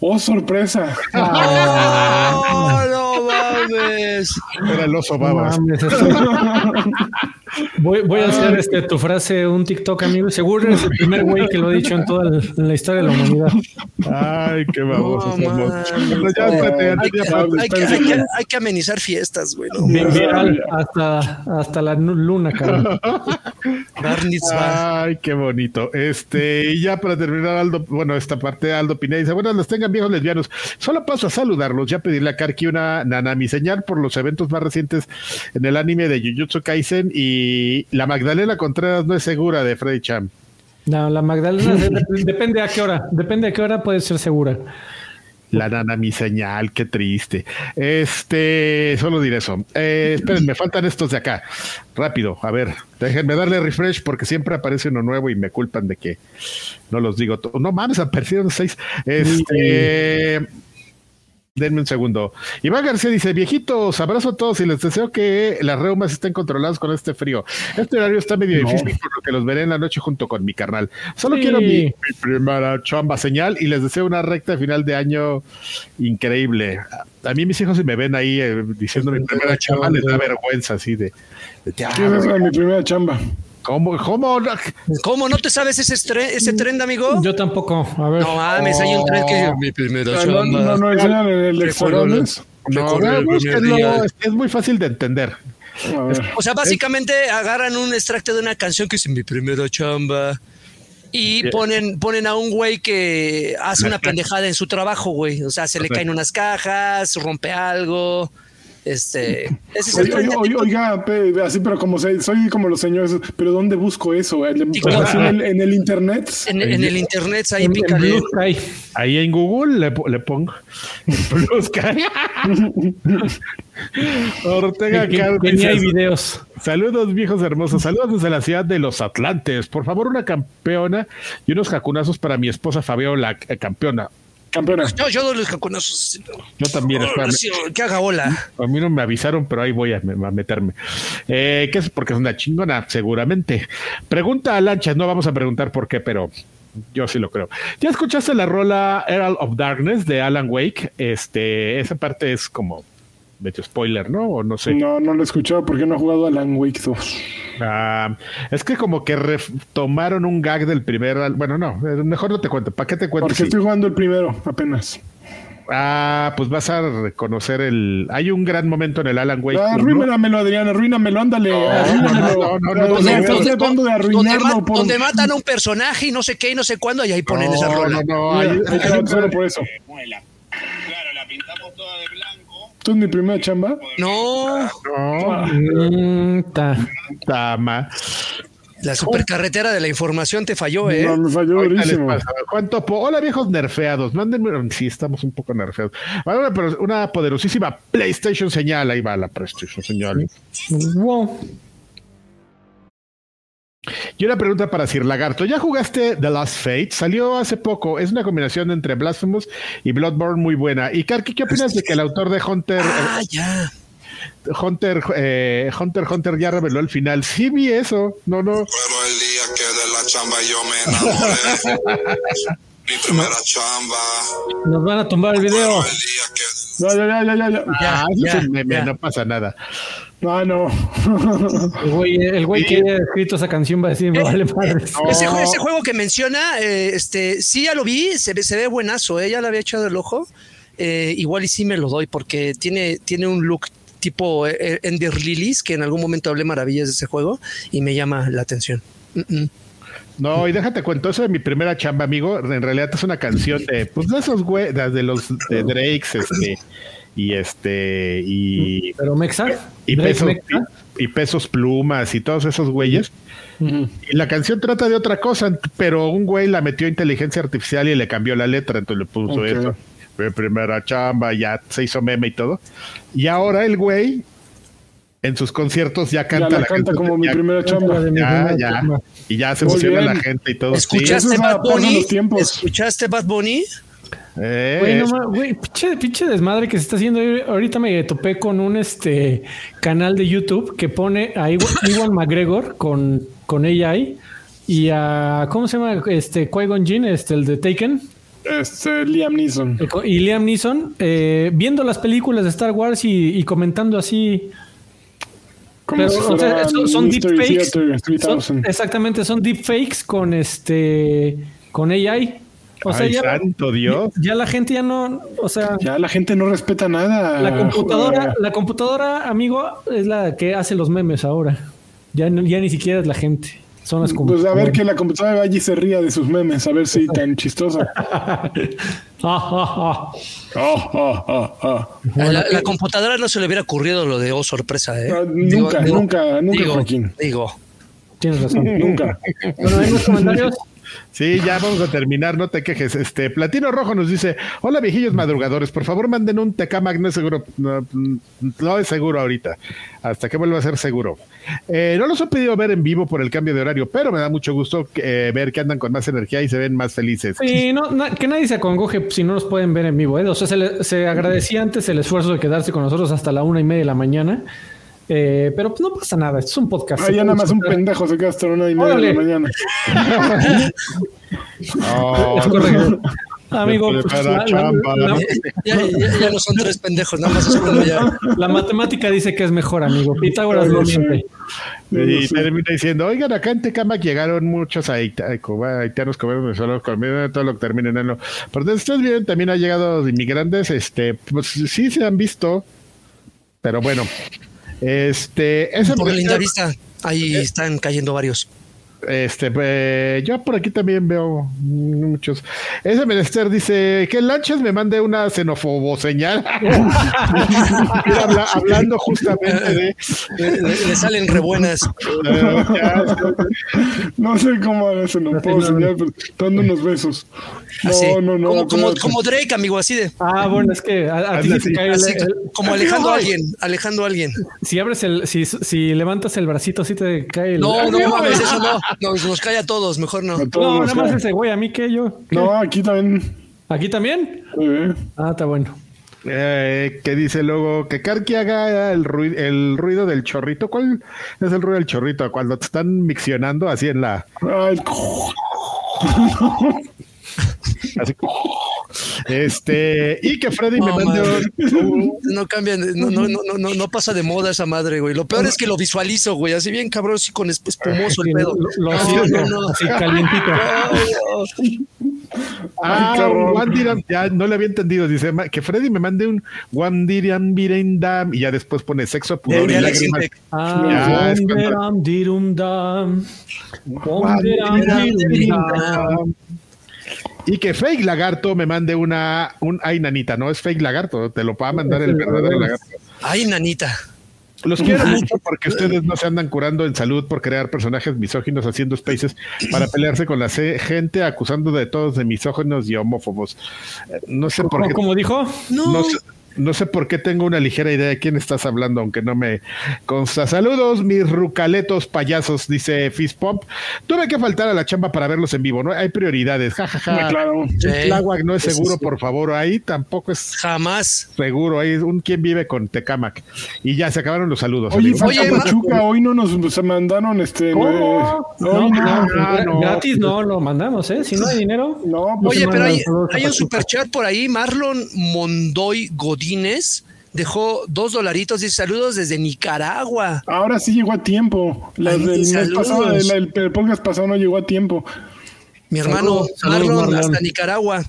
S2: oh, sorpresa.
S5: ¡Oh, [laughs] no mames!
S1: Era el oso
S3: No
S1: babas. [laughs]
S3: voy, voy a hacer este, tu frase, un TikTok, amigo. Seguro eres el primer güey que lo ha dicho en toda el- en la historia de la humanidad.
S1: Ay, qué
S5: No,
S1: ya,
S5: Hay, que-
S1: espérate.
S5: hay que, hay que- hay que amenizar fiestas, güey. no
S3: hasta, hasta la luna, cabrón. [laughs]
S1: Ay, qué bonito. Este, y ya para terminar, Aldo, bueno, esta parte Aldo Pineda dice, bueno, los tengan viejos lesbianos. Solo paso a saludarlos, ya pedirle a Karki una nanami señal por los eventos más recientes en el anime de Jujutsu Kaisen y la Magdalena Contreras no es segura de Freddy Cham.
S3: No, la Magdalena [laughs] dep- depende a qué hora. Depende a qué hora puede ser segura.
S1: La nana mi señal, qué triste. Este, solo diré eso. Eh, esperen, me faltan estos de acá. Rápido, a ver, déjenme darle refresh porque siempre aparece uno nuevo y me culpan de que no los digo. No mames, aparecieron seis. Este, denme un segundo. Iván García dice: Viejitos, abrazo a todos y les deseo que las reumas estén controladas con este frío. Este horario está medio
S2: No.
S1: difícil, por lo que los veré en la noche junto con mi carnal. Solo
S3: Sí.
S1: quiero mi, mi primera chamba señal y les deseo una recta final de año increíble. A mí mis hijos si me ven ahí eh, diciendo mi primera chamba les da vergüenza así de, de, "Ah,
S2: ¿Qué es eso de mi primera chamba?
S1: ¿Cómo, cómo? no?"
S5: ¿Cómo no te sabes ese, ese trend, amigo?
S3: Yo tampoco. A ver.
S5: No mames, hay un tren que mi primera
S2: Ah, No, no, no el.
S1: No,
S5: el primer día.
S1: es, es muy fácil de entender.
S5: O sea, básicamente agarran un extracto de una canción que dice mi primera chamba y
S1: Yeah.
S5: ponen, ponen a un güey que hace una pendejada en su trabajo, güey. O sea, se le caen unas cajas, rompe algo. Este, ese es TikTok.
S2: oiga, pe- así, pero como se- soy como los señores, pero ¿dónde busco eso? ¿En, el, en el internet?
S5: En, en el internet, ahí
S3: En- en
S5: pícale.
S3: Blue Sky.
S1: Ahí en Google le, le pongo [laughs] Blue Sky. [laughs] Ortega
S3: ni hay videos.
S1: Saludos, viejos hermosos. Saludos desde la ciudad de Los Atlantes. Por favor, una campeona y unos jacunazos para mi esposa Fabiola, eh, campeona.
S2: Campeona.
S5: No, yo no los jaconazos.
S1: Yo también, espérame.
S5: Que haga hola.
S1: A mí no me avisaron, pero ahí voy a, a meterme. Eh, ¿Qué es? Porque es una chingona, seguramente. Pregunta a Lanchas, no vamos a preguntar por qué, pero yo sí lo creo. ¿Ya escuchaste la rola Herald of Darkness de Alan Wake? Este, esa parte es como medio spoiler, ¿no? O no sé.
S2: No, no lo he escuchado porque no he jugado a Alan Wake 2.
S1: Ah, es que como que retomaron un gag del primer. Bueno, no, eh, mejor no te cuento. ¿Para qué te cuento?
S2: Porque
S1: Sí.
S2: estoy jugando el primero, apenas.
S1: Ah, pues vas a reconocer el. Hay un gran momento en el Alan Wake.
S2: Ah, arruínamelo, Adrián, arruínamelo, ándale.
S1: no, no, no, no, no,
S2: estás
S1: no,
S2: tratando de
S5: donde,
S2: arruinarlo
S5: matan a un personaje y no sé qué y no sé cuándo, y ahí ponen esa
S1: No,
S5: rola.
S1: no, no,
S2: solo por eso. ¿Esto es mi primera chamba?
S5: No,
S1: No,
S3: ta.
S1: Tama.
S5: la supercarretera de la información te falló, ¿eh?
S2: No, me falló durísimo.
S1: Topo, hola viejos nerfeados, mándenme, sí, estamos un poco nerfeados. Pero una poderosísima PlayStation señal, ahí va la PlayStation señal.
S3: Wow.
S1: Y una pregunta para Sir Lagarto, ¿ya jugaste The Last Fate? Salió hace poco, es una combinación entre Blasphemous y Bloodborne muy buena. Y Karki, ¿qué opinas de que el autor de Hunter,
S5: Ah, ya.
S1: Hunter, eh, Hunter, Hunter ya reveló el final? Sí vi eso, no, no.
S6: Recuerdo el día que de la chamba yo me enamoré. Mi primera chamba.
S3: Nos van a tumbar el video.
S6: El día que
S2: Ya, ya, ya,
S1: Ah, eso
S5: ya,
S1: es un meme,
S5: ya.
S1: no pasa nada.
S2: Ah, no. [laughs]
S3: El güey, el güey que haya escrito esa canción va a decir, me vale madres.
S5: Ese,
S1: No.
S5: ese juego que menciona, eh, este, sí ya lo vi, se ve, se ve buenazo, ¿eh? ya le había echado el ojo. Eh, igual y sí me lo doy porque tiene, tiene un look tipo eh, Ender Lilies, que en algún momento hablé maravillas de ese juego y me llama la atención. Mm, mm.
S1: No, y déjate cuento, eso de mi primera chamba, amigo, en realidad es una canción de, pues de esos güey, de de los de Drakes, este, y este, y,
S3: Pero Mexa.
S1: y pesos,
S3: Mexa.
S1: y, y pesos plumas y todos esos güeyes. Y la canción trata de otra cosa, pero un güey la metió a inteligencia artificial y le cambió la letra, entonces le puso
S2: Ok.
S1: eso. Mi primera chamba, ya se hizo meme y todo. Y ahora el güey en sus conciertos ya
S2: Ya
S1: canta
S2: la
S1: la
S2: canta
S1: canción,
S2: como mi
S1: ya-
S2: primera chamba.
S3: de mi
S1: ya,
S3: primera
S1: ya.
S3: chamba.
S1: Y ya se emociona la gente y todo. sí.
S5: ¿Escuchaste
S2: Eso
S5: Bad Bunny? ¿Escuchaste Bad Bunny?
S1: Eh,
S3: Güey, no güey, pinche, pinche desmadre que se está haciendo. Ahorita me topé con un este canal de YouTube que pone a [laughs] Iwan, McGregor con, con AI y a ¿cómo se llama? Este Qui-Gon Jinn, este el de Taken
S2: Este, Liam Neeson.
S3: y Liam Neeson eh, viendo las películas de Star Wars y, y comentando así. Pero,
S2: si
S3: o sea,
S2: fuera
S3: son, son deepfakes.
S2: Theater
S3: Son-
S2: 3000.
S3: exactamente, son deepfakes con este con AI. O sea,
S1: ay,
S3: ya,
S1: santo Dios.
S3: ya la gente ya no, o sea,
S2: Ya la gente no respeta nada.
S3: La computadora,
S2: Joder.
S3: la computadora, amigo, es la que hace los memes ahora. Ya, ya ni siquiera es la gente. Son las
S2: Pues a ver que la computadora y se ría de sus memes, a ver si [laughs] tan chistosa. [laughs]
S5: A la, la computadora no se le hubiera ocurrido lo de oh sorpresa, ¿eh?
S2: Ah,
S5: Digo-
S2: nunca,
S5: digo-
S2: nunca, nunca,
S5: digo,
S2: Joaquín.
S5: Digo,
S3: Tienes razón.
S2: Nunca.
S3: Bueno, hay más comentarios.
S1: Sí, ya vamos a terminar, no te quejes. Este Platino Rojo nos dice: Hola, viejillos madrugadores, por favor manden un Tecamac, no es seguro, no, no es seguro ahorita, hasta que vuelva a ser seguro. Eh, no los he pedido ver en vivo por el cambio de horario, pero me da mucho gusto eh, ver que andan con más energía y se ven más felices.
S3: Sí, no, que nadie se acongoje si no nos pueden ver en vivo. ¿eh? O sea, se, le- se agradecía antes el esfuerzo de quedarse con nosotros hasta la una y media de la mañana. Eh, pero pues no pasa nada, esto es un podcast.
S2: Ah, ya nada más un pendejo se queda hasta la una y media de la mañana.
S1: Oh, [laughs]
S3: Es correcto. Amigo, pues,
S1: prepara
S3: la, la-
S1: chamba,
S3: la-
S1: ¿no?
S5: ya, ya- ya no son tres pendejos, nada más es uno ya.
S3: la matemática dice que es mejor, amigo. Pitágoras no miente.
S1: Y termina diciendo, oigan, acá en Tecamac llegaron muchos haitianos comer venezolanos comiendo todo lo que termina en eno. Pero ustedes bien, también ha llegado inmigrantes, este, pues sí se han visto, pero bueno, este, eso
S5: Por
S1: me-
S5: linda vista, ahí están cayendo varios.
S1: Este, eh, yo por aquí también veo muchos. Ese menester dice que Lanchas me mande una xenofobo señal. [laughs] Habla- hablando justamente de
S5: Le, le- le salen re buenas.
S1: ya, [laughs]
S2: No sé cómo no puedo enseñar, pero dando unos besos. No,
S5: Así.
S2: no, no.
S5: como, como, como Drake, amigo, así de.
S3: Ah, bueno, es que a, a ti se
S1: así,
S3: cae el-
S5: así,
S3: el-
S5: como alejando a alguien, alejando a alguien.
S3: si abres el, si, si levantas el bracito, así te cae el.
S5: No, no mames, eso no. [laughs] Nos, nos cae a todos, mejor no.
S3: No, nada más ese güey, a mí que yo. ¿Qué?
S2: No, aquí también.
S3: ¿Aquí también?
S2: eh,
S3: Ah, está bueno.
S1: Eh, que dice luego que Karki haga el ruido, el ruido del chorrito. ¿Cuál es el ruido del chorrito? Cuando te están miccionando así en la.
S2: ay, [laughs]
S1: Así. Este. Y que Freddy me mande un-
S5: No cambian, no, no, no, no, no, no pasa de moda esa madre, güey. Lo peor es que lo visualizo, güey. Así bien cabrón, así con esp- espumoso el pedo.
S3: Lo,
S5: No,
S3: siento,
S5: no, no.
S3: así calientito.
S5: Ay,
S1: Ah. One Diram- ya no le había entendido. Dice que Freddy me mande un One Diram Birendam y ya después pone sexo, pudor y lágrimas.
S3: Ah,
S1: cuando-
S3: wonderam, dirum, dam. Dirum,
S1: dirum,
S3: dam.
S1: Y que Fake Lagarto me mande una, un, ay, nanita, no es Fake Lagarto, te lo va a mandar el verdadero lagarto.
S5: Ay, nanita.
S1: Los quiero mucho porque ustedes no se andan curando en salud por crear personajes misóginos haciendo spaces para pelearse con la gente acusando de todos de misóginos y homófobos. Eh, No sé por qué.
S3: Como dijo,
S5: No.
S1: No sé, no sé por qué tengo una ligera idea de quién estás hablando, aunque no me consta. Saludos, mis rucaletos payasos, dice Fizpomp. Tuve que faltar a la chamba para verlos en vivo, ¿no? Hay prioridades, jajaja.
S2: claro.
S5: Sí.
S1: Tláhuac no es seguro,
S5: sí.
S1: por favor. Ahí tampoco es
S5: Jamás.
S1: seguro. Ahí es un quien vive con Tecamac. Y ya se acabaron los saludos.
S2: Oye,
S5: Oye,
S2: Pachuca, hoy no nos nos mandaron este.
S3: ¿Cómo?
S2: eh,
S3: No, no,
S2: no.
S1: No.
S3: gratis no lo mandamos, ¿eh? Si no hay dinero.
S2: No, pues,
S5: Oye,
S3: se
S5: pero hay, hay un superchat por ahí. Marlon Mondoy Godínez dejó dos dolaritos y saludos desde Nicaragua.
S2: ahora sí llegó a tiempo. Las
S5: Ay,
S2: del mes pasado, el, el- el podcast pasado no llegó a tiempo.
S5: Mi hermano
S3: Saludos, saludos,
S5: Marlon,
S3: Marlon.
S5: hasta Nicaragua.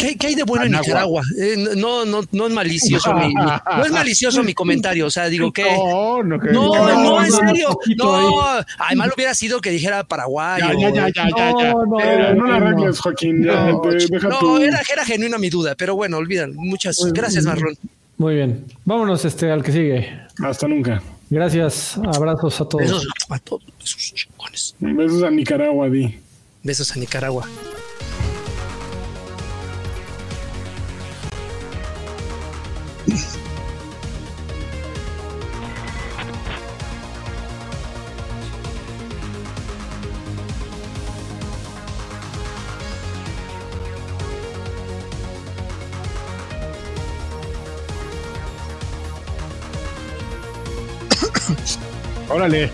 S5: ¿Qué, qué hay de bueno en. Nicaragua? Eh, no, no, no es malicioso mi, mi- no es malicioso mi comentario. O sea, digo que
S1: No, no, que-
S5: no, no,
S3: no,
S5: en serio. No, además hubiera sido que dijera Paraguay.
S1: Ya,
S5: o-
S1: ya, ya, ya, ya, ya.
S3: No, no,
S2: Eh, no la arregles, Joaquín. ya,
S5: No,
S2: deja
S5: era, era genuina mi duda, pero bueno, olvidan. Muchas gracias, Marlon.
S3: Muy bien. Vámonos este al que sigue.
S2: Hasta nunca.
S3: Gracias, abrazos a todos.
S5: Besos a todos esos chingones.
S2: Besos a Nicaragua, di.
S5: Besos a Nicaragua.
S1: Órale.